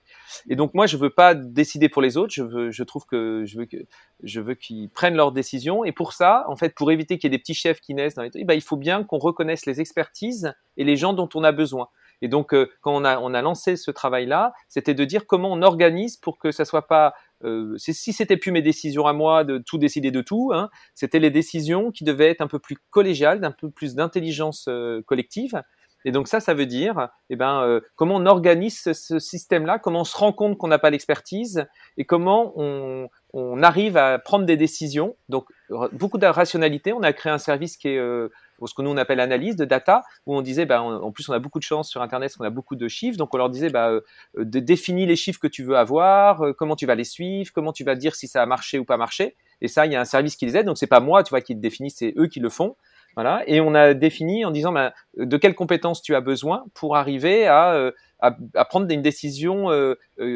Et donc, moi, je veux pas décider pour les autres. Je veux, je trouve que je veux que, je veux qu'ils prennent leurs décisions. Et pour ça, en fait, pour éviter qu'il y ait des petits chefs qui naissent dans les, bah, il faut bien qu'on reconnaisse les expertises et les gens dont on a besoin. Et donc, euh, quand on a, on a lancé ce travail-là, c'était de dire comment on organise pour que ça soit pas euh, si c'était plus mes décisions à moi de tout décider de tout, hein, c'était les décisions qui devaient être un peu plus collégiales, d'un peu plus d'intelligence euh, collective. Et donc ça, ça veut dire, eh ben, euh, comment on organise ce, système-là, comment on se rend compte qu'on n'a pas l'expertise, et comment on, on, arrive à prendre des décisions. Donc beaucoup de rationalité. On a créé un service qui est euh, ce que nous on appelle analyse de data, où on disait, bah, en plus on a beaucoup de chance sur Internet, parce qu'on a beaucoup de chiffres, donc on leur disait, bah, euh, de définir les chiffres que tu veux avoir, euh, comment tu vas les suivre, comment tu vas dire si ça a marché ou pas marché. Et ça, il y a un service qui les aide, donc c'est pas moi, tu vois, qui le définit, c'est eux qui le font. Voilà. Et on a défini en disant bah, de quelles compétences tu as besoin pour arriver à, euh, à, à prendre une décision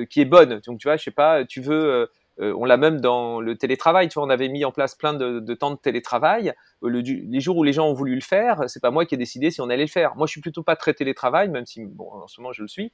qui est bonne. Donc tu vois, je sais pas, tu veux euh, on l'a même dans le télétravail. Tu vois, on avait mis en place plein de, temps de télétravail. Euh, le, les jours où les gens ont voulu le faire, c'est pas moi qui ai décidé si on allait le faire. Moi, je suis plutôt pas très télétravail, même si bon, en ce moment je le suis.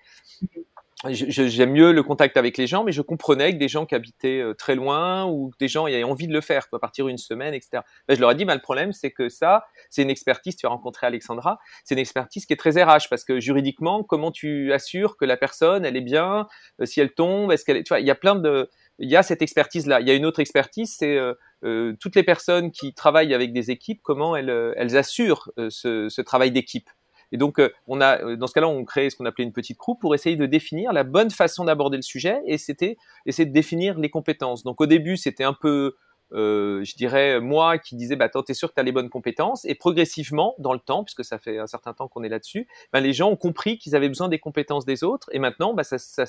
J'aime mieux le contact avec les gens, mais je comprenais que des gens qui habitaient euh, très loin ou des gens avaient envie de le faire, quoi, partir une semaine, etc. Ben, je leur ai dit, bah, le problème, c'est que ça, c'est une expertise. Tu as rencontré Alexandra, c'est une expertise qui est très RH parce que juridiquement, comment tu assures que la personne, elle est bien, si elle tombe, est-ce qu'elle est, tu vois, il y a plein de il y a cette expertise-là. Il y a une autre expertise, c'est euh, euh, toutes les personnes qui travaillent avec des équipes, comment elles, euh, assurent ce, travail d'équipe. Et donc, dans ce cas-là, on crée ce qu'on appelait une petite groupe pour essayer de définir la bonne façon d'aborder le sujet. Et c'était essayer de définir les compétences. Donc, au début, c'était un peu euh, je dirais moi qui disais bah t'es sûr que tu as les bonnes compétences? Et progressivement dans le temps puisque ça fait un certain temps qu'on est là-dessus bah, les gens ont compris qu'ils avaient besoin des compétences des autres. Et maintenant bah, ça, ça,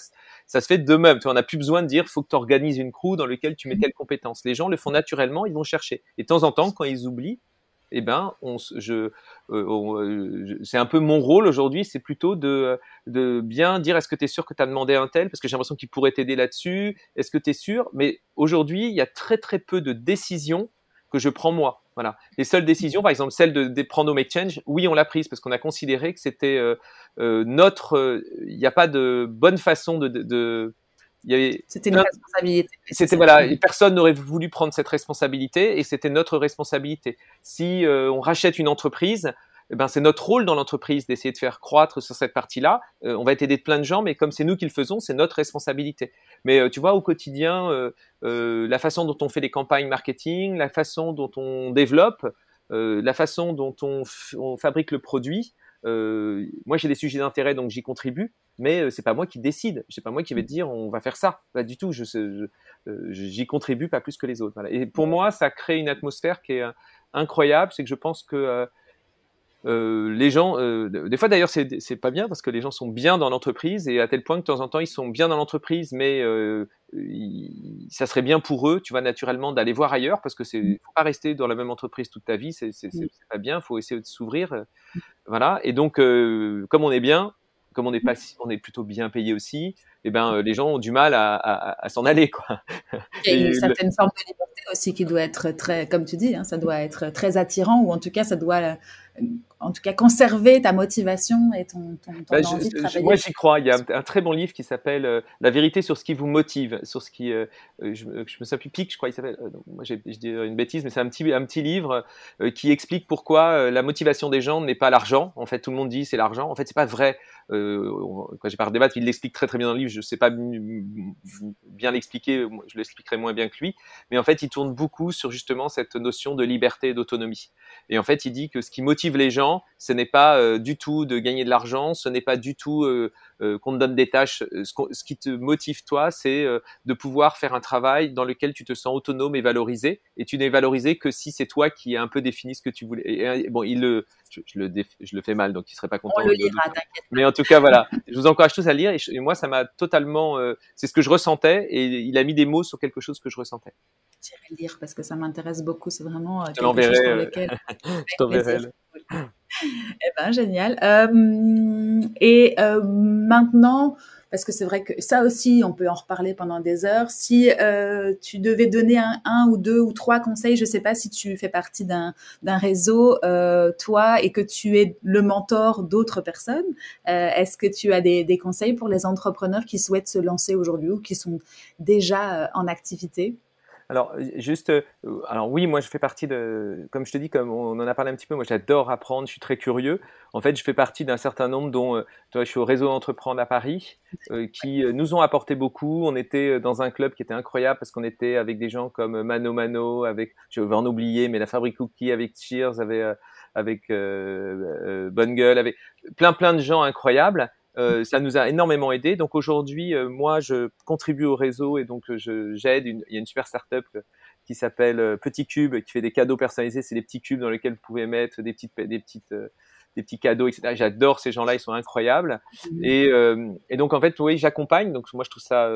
ça se fait de même. Tu on n'a plus besoin de dire faut que tu organises une crew dans laquelle tu mets telle compétence. Les gens le font naturellement ils vont chercher. Et de temps en temps quand ils oublient eh ben, euh, euh, c'est un peu mon rôle aujourd'hui, c'est plutôt de, bien dire est-ce que tu es sûr que tu as demandé un tel, parce que j'ai l'impression qu'il pourrait t'aider là-dessus, est-ce que tu es sûr? Mais aujourd'hui, il y a très très peu de décisions que je prends moi. Voilà. Les seules décisions, par exemple celle de, prendre au Make Change, oui, on l'a prise parce qu'on a considéré que c'était euh, notre. Il n'y a pas de bonne façon de c'était une responsabilité. C'était voilà, personne n'aurait voulu prendre cette responsabilité et c'était notre responsabilité. Si euh, on rachète une entreprise, eh ben c'est notre rôle dans l'entreprise d'essayer de faire croître sur cette partie-là. Euh, on va être aidé de plein de gens, mais comme c'est nous qui le faisons, c'est notre responsabilité. Mais euh, tu vois, au quotidien, la façon dont on fait les campagnes marketing, la façon dont on développe, la façon dont on, on fabrique le produit, moi j'ai des sujets d'intérêt donc j'y contribue, mais euh, c'est pas moi qui décide. C'est pas moi qui vais te dire on va faire ça. Pas du tout. Je, euh, j'y contribue pas plus que les autres. Voilà. Et pour moi, ça crée une atmosphère qui est incroyable. C'est que je pense que euh, les gens, euh, des fois d'ailleurs c'est, pas bien parce que les gens sont bien dans l'entreprise et à tel point que de temps en temps ils sont bien dans l'entreprise, mais euh, ça serait bien pour eux, tu vois, naturellement d'aller voir ailleurs parce que c'est mmh. faut pas rester dans la même entreprise toute ta vie, c'est, c'est pas bien, faut essayer de s'ouvrir, voilà. Et donc comme on est bien, comme on est pas, on est plutôt bien payé aussi, eh ben les gens ont du mal à, à, à s'en aller quoi. Il y a une certaine forme de liberté aussi qui doit être très, comme tu dis, hein, ça doit être très attirant ou en tout cas ça doit en tout cas conserver ta motivation et ton, ton, bah, envie de travailler. Moi, j'y crois. Il y a un, très bon livre qui s'appelle La vérité sur ce qui vous motive, sur ce qui, je, je, me souviens plus Pic, je crois, il s'appelle. moi, je dis une bêtise, mais c'est un petit, un petit livre qui explique pourquoi la motivation des gens n'est pas l'argent. En fait, tout le monde dit c'est l'argent. En fait, c'est pas vrai. quand j'ai pas débattre, il l'explique très très bien dans le livre. Je sais pas bien l'expliquer, je l'expliquerai moins bien que lui. Mais en fait, il tourne beaucoup sur justement cette notion de liberté et d'autonomie. Et en fait, il dit que ce qui motive les gens, ce n'est pas euh, du tout de gagner de l'argent, ce n'est pas du tout euh, qu'on te donne des tâches. Ce, qui te motive toi, c'est de pouvoir faire un travail dans lequel tu te sens autonome et valorisé. Et tu n'es valorisé que si c'est toi qui as un peu défini ce que tu voulais. bon, il le, je, le, je le fais mal, donc il serait pas content. On le lira, Mais en tout cas, voilà. je vous encourage tous à lire. Et, moi, ça m'a totalement, c'est ce que je ressentais. Et il a mis des mots sur quelque chose que je ressentais. J'irai lire parce que ça m'intéresse beaucoup. C'est vraiment quelque chose pour lequel. je t'enverrai. Eh ben, génial. Euh, et euh, maintenant, parce que c'est vrai que ça aussi, on peut en reparler pendant des heures. Si euh, tu devais donner un, ou deux ou trois conseils, je ne sais pas si tu fais partie d'un réseau, toi, et que tu es le mentor d'autres personnes, est-ce que tu as des, des, conseils pour les entrepreneurs qui souhaitent se lancer aujourd'hui ou qui sont déjà en activité? Alors, juste, euh, alors oui, moi je fais partie de, comme je te dis, comme on en a parlé un petit peu, moi j'adore apprendre, je suis très curieux. En fait, je fais partie d'un certain nombre dont, euh, toi, je suis au réseau Entreprendre à Paris, euh, qui nous ont apporté beaucoup. On était dans un club qui était incroyable parce qu'on était avec des gens comme Mano Mano, avec, je vais en oublier, mais la Fabrique Cookie, avec Cheers, avec, avec Bonne Gueule, avec plein plein de gens incroyables. Euh, ça nous a énormément aidé. Donc aujourd'hui, euh, moi, je contribue au réseau et donc j'aide. Il y a une super startup qui s'appelle Petit Cube qui fait des cadeaux personnalisés. C'est des petits cubes dans lesquels vous pouvez mettre des petites, des petites, des petits cadeaux, etc. J'adore ces gens-là, ils sont incroyables. Mmh. Et, et, donc en fait, oui, j'accompagne. Donc moi, je trouve ça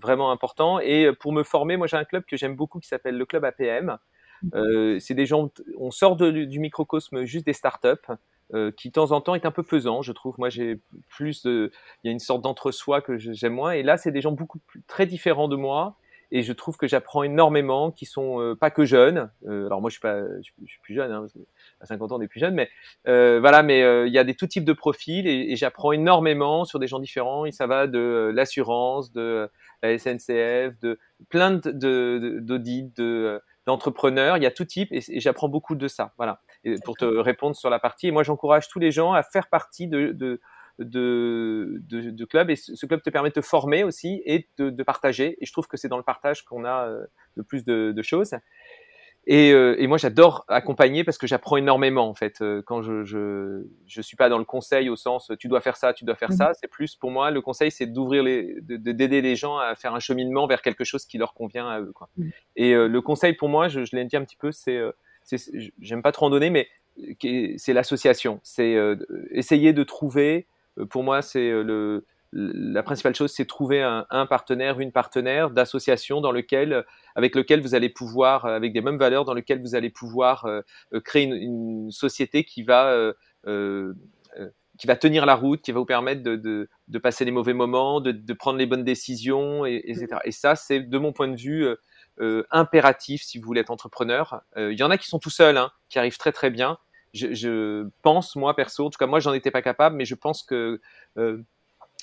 vraiment important. Et pour me former, moi, j'ai un club que j'aime beaucoup qui s'appelle le club APM. Mmh. Euh, c'est des gens, on sort de, du microcosme juste des startups. Euh, qui de temps en temps est un peu pesant, je trouve. Moi, j'ai plus de, il y a une sorte d'entre-soi que j'aime moins. Et là, c'est des gens beaucoup plus, très différents de moi. Et je trouve que j'apprends énormément, qui sont euh, pas que jeunes. Euh, alors moi, je suis pas, je, suis plus jeune, hein, à 50 ans, on est plus jeune, mais voilà. Mais il y a des tout types de profils et, j'apprends énormément sur des gens différents. Et ça va de l'assurance, de la SNCF, de plein de d'audits, de, d'entrepreneurs. Il y a tout type et, et j'apprends beaucoup de ça. Voilà pour te répondre sur la partie. Et moi, j'encourage tous les gens à faire partie de, de, de, de, club. Et ce, club te permet de te former aussi et de, de partager. Et je trouve que c'est dans le partage qu'on a euh, le plus de, de choses. Et, euh, et, moi, j'adore accompagner parce que j'apprends énormément en fait. Euh, quand je, je je suis pas dans le conseil au sens tu dois faire ça, tu dois faire ça. Mhm. C'est plus pour moi le conseil, c'est d'ouvrir les, d'aider les gens à faire un cheminement vers quelque chose qui leur convient à eux. Quoi. Mhm. Et le conseil pour moi, je, je l'ai dit un petit peu, c'est j'aime pas trop en donner, mais c'est l'association. C'est euh, essayer de trouver, euh, pour moi, c'est euh, le, la principale chose, c'est trouver un, partenaire, une partenaire d'association dans lequel, avec lequel vous allez pouvoir, avec des mêmes valeurs, dans lequel vous allez pouvoir créer une, société qui va qui va tenir la route, qui va vous permettre de, de, de passer les mauvais moments, de, de, prendre les bonnes décisions, et, etc. Et ça, c'est de mon point de vue euh, impératif si vous voulez être entrepreneur. Euh, il y en a qui sont tout seuls, hein, qui arrivent très très bien. Je, je, pense, moi perso, en tout cas moi j'en étais pas capable, mais je pense que euh,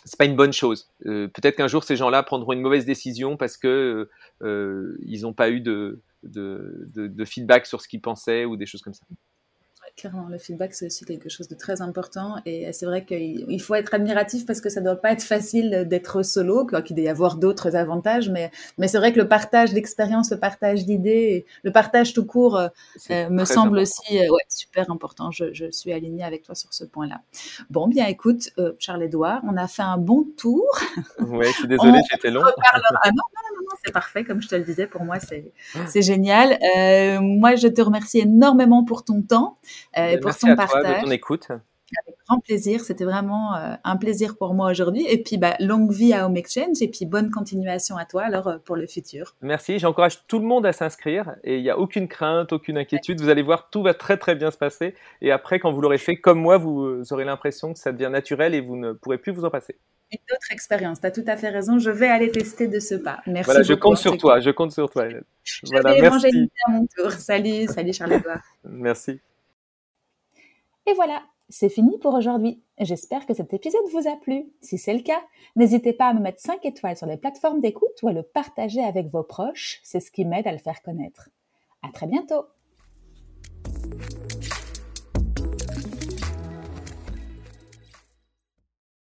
c'est pas une bonne chose. Euh, peut-être qu'un jour ces gens-là prendront une mauvaise décision parce que euh, ils n'ont pas eu de, feedback sur ce qu'ils pensaient ou des choses comme ça clairement, le feedback, c'est aussi quelque chose de très important. Et c'est vrai qu'il faut être admiratif parce que ça ne doit pas être facile d'être solo, qu'il doit y avoir d'autres avantages. Mais, mais c'est vrai que le partage d'expérience, le partage d'idées, le partage tout court euh, euh, me semble aussi euh, ouais, super important. Je, je, suis alignée avec toi sur ce point-là. Bon, bien écoute, Charles-Édouard, on a fait un bon tour. Oui, je suis désolée, j'étais long. Ah non, non, non, c'est parfait. Comme je te le disais, pour moi, c'est génial. moi, je te remercie énormément pour ton temps. Euh, et pour ton partage. ton écoute. Avec grand plaisir. C'était vraiment euh, un plaisir pour moi aujourd'hui. Et puis, bah, longue vie à Home Exchange et puis bonne continuation à toi alors euh, pour le futur. Merci. J'encourage tout le monde à s'inscrire et il n'y a aucune crainte, aucune inquiétude. Vous allez voir, tout va très très bien se passer. Et après, quand vous l'aurez fait comme moi, vous aurez l'impression que ça devient naturel et vous ne pourrez plus vous en passer une autre expérience. Tu as tout à fait raison. Je vais aller tester de ce pas. Merci. Voilà, je compte sur toi. Je compte sur toi, Hélène. Je voilà, vais merci. manger à mon tour. Salut, salut Charles-Edouard. merci. Et voilà, c'est fini pour aujourd'hui. J'espère que cet épisode vous a plu. Si c'est le cas, n'hésitez pas à me mettre 5 étoiles sur les plateformes d'écoute ou à le partager avec vos proches. C'est ce qui m'aide à le faire connaître. À très bientôt!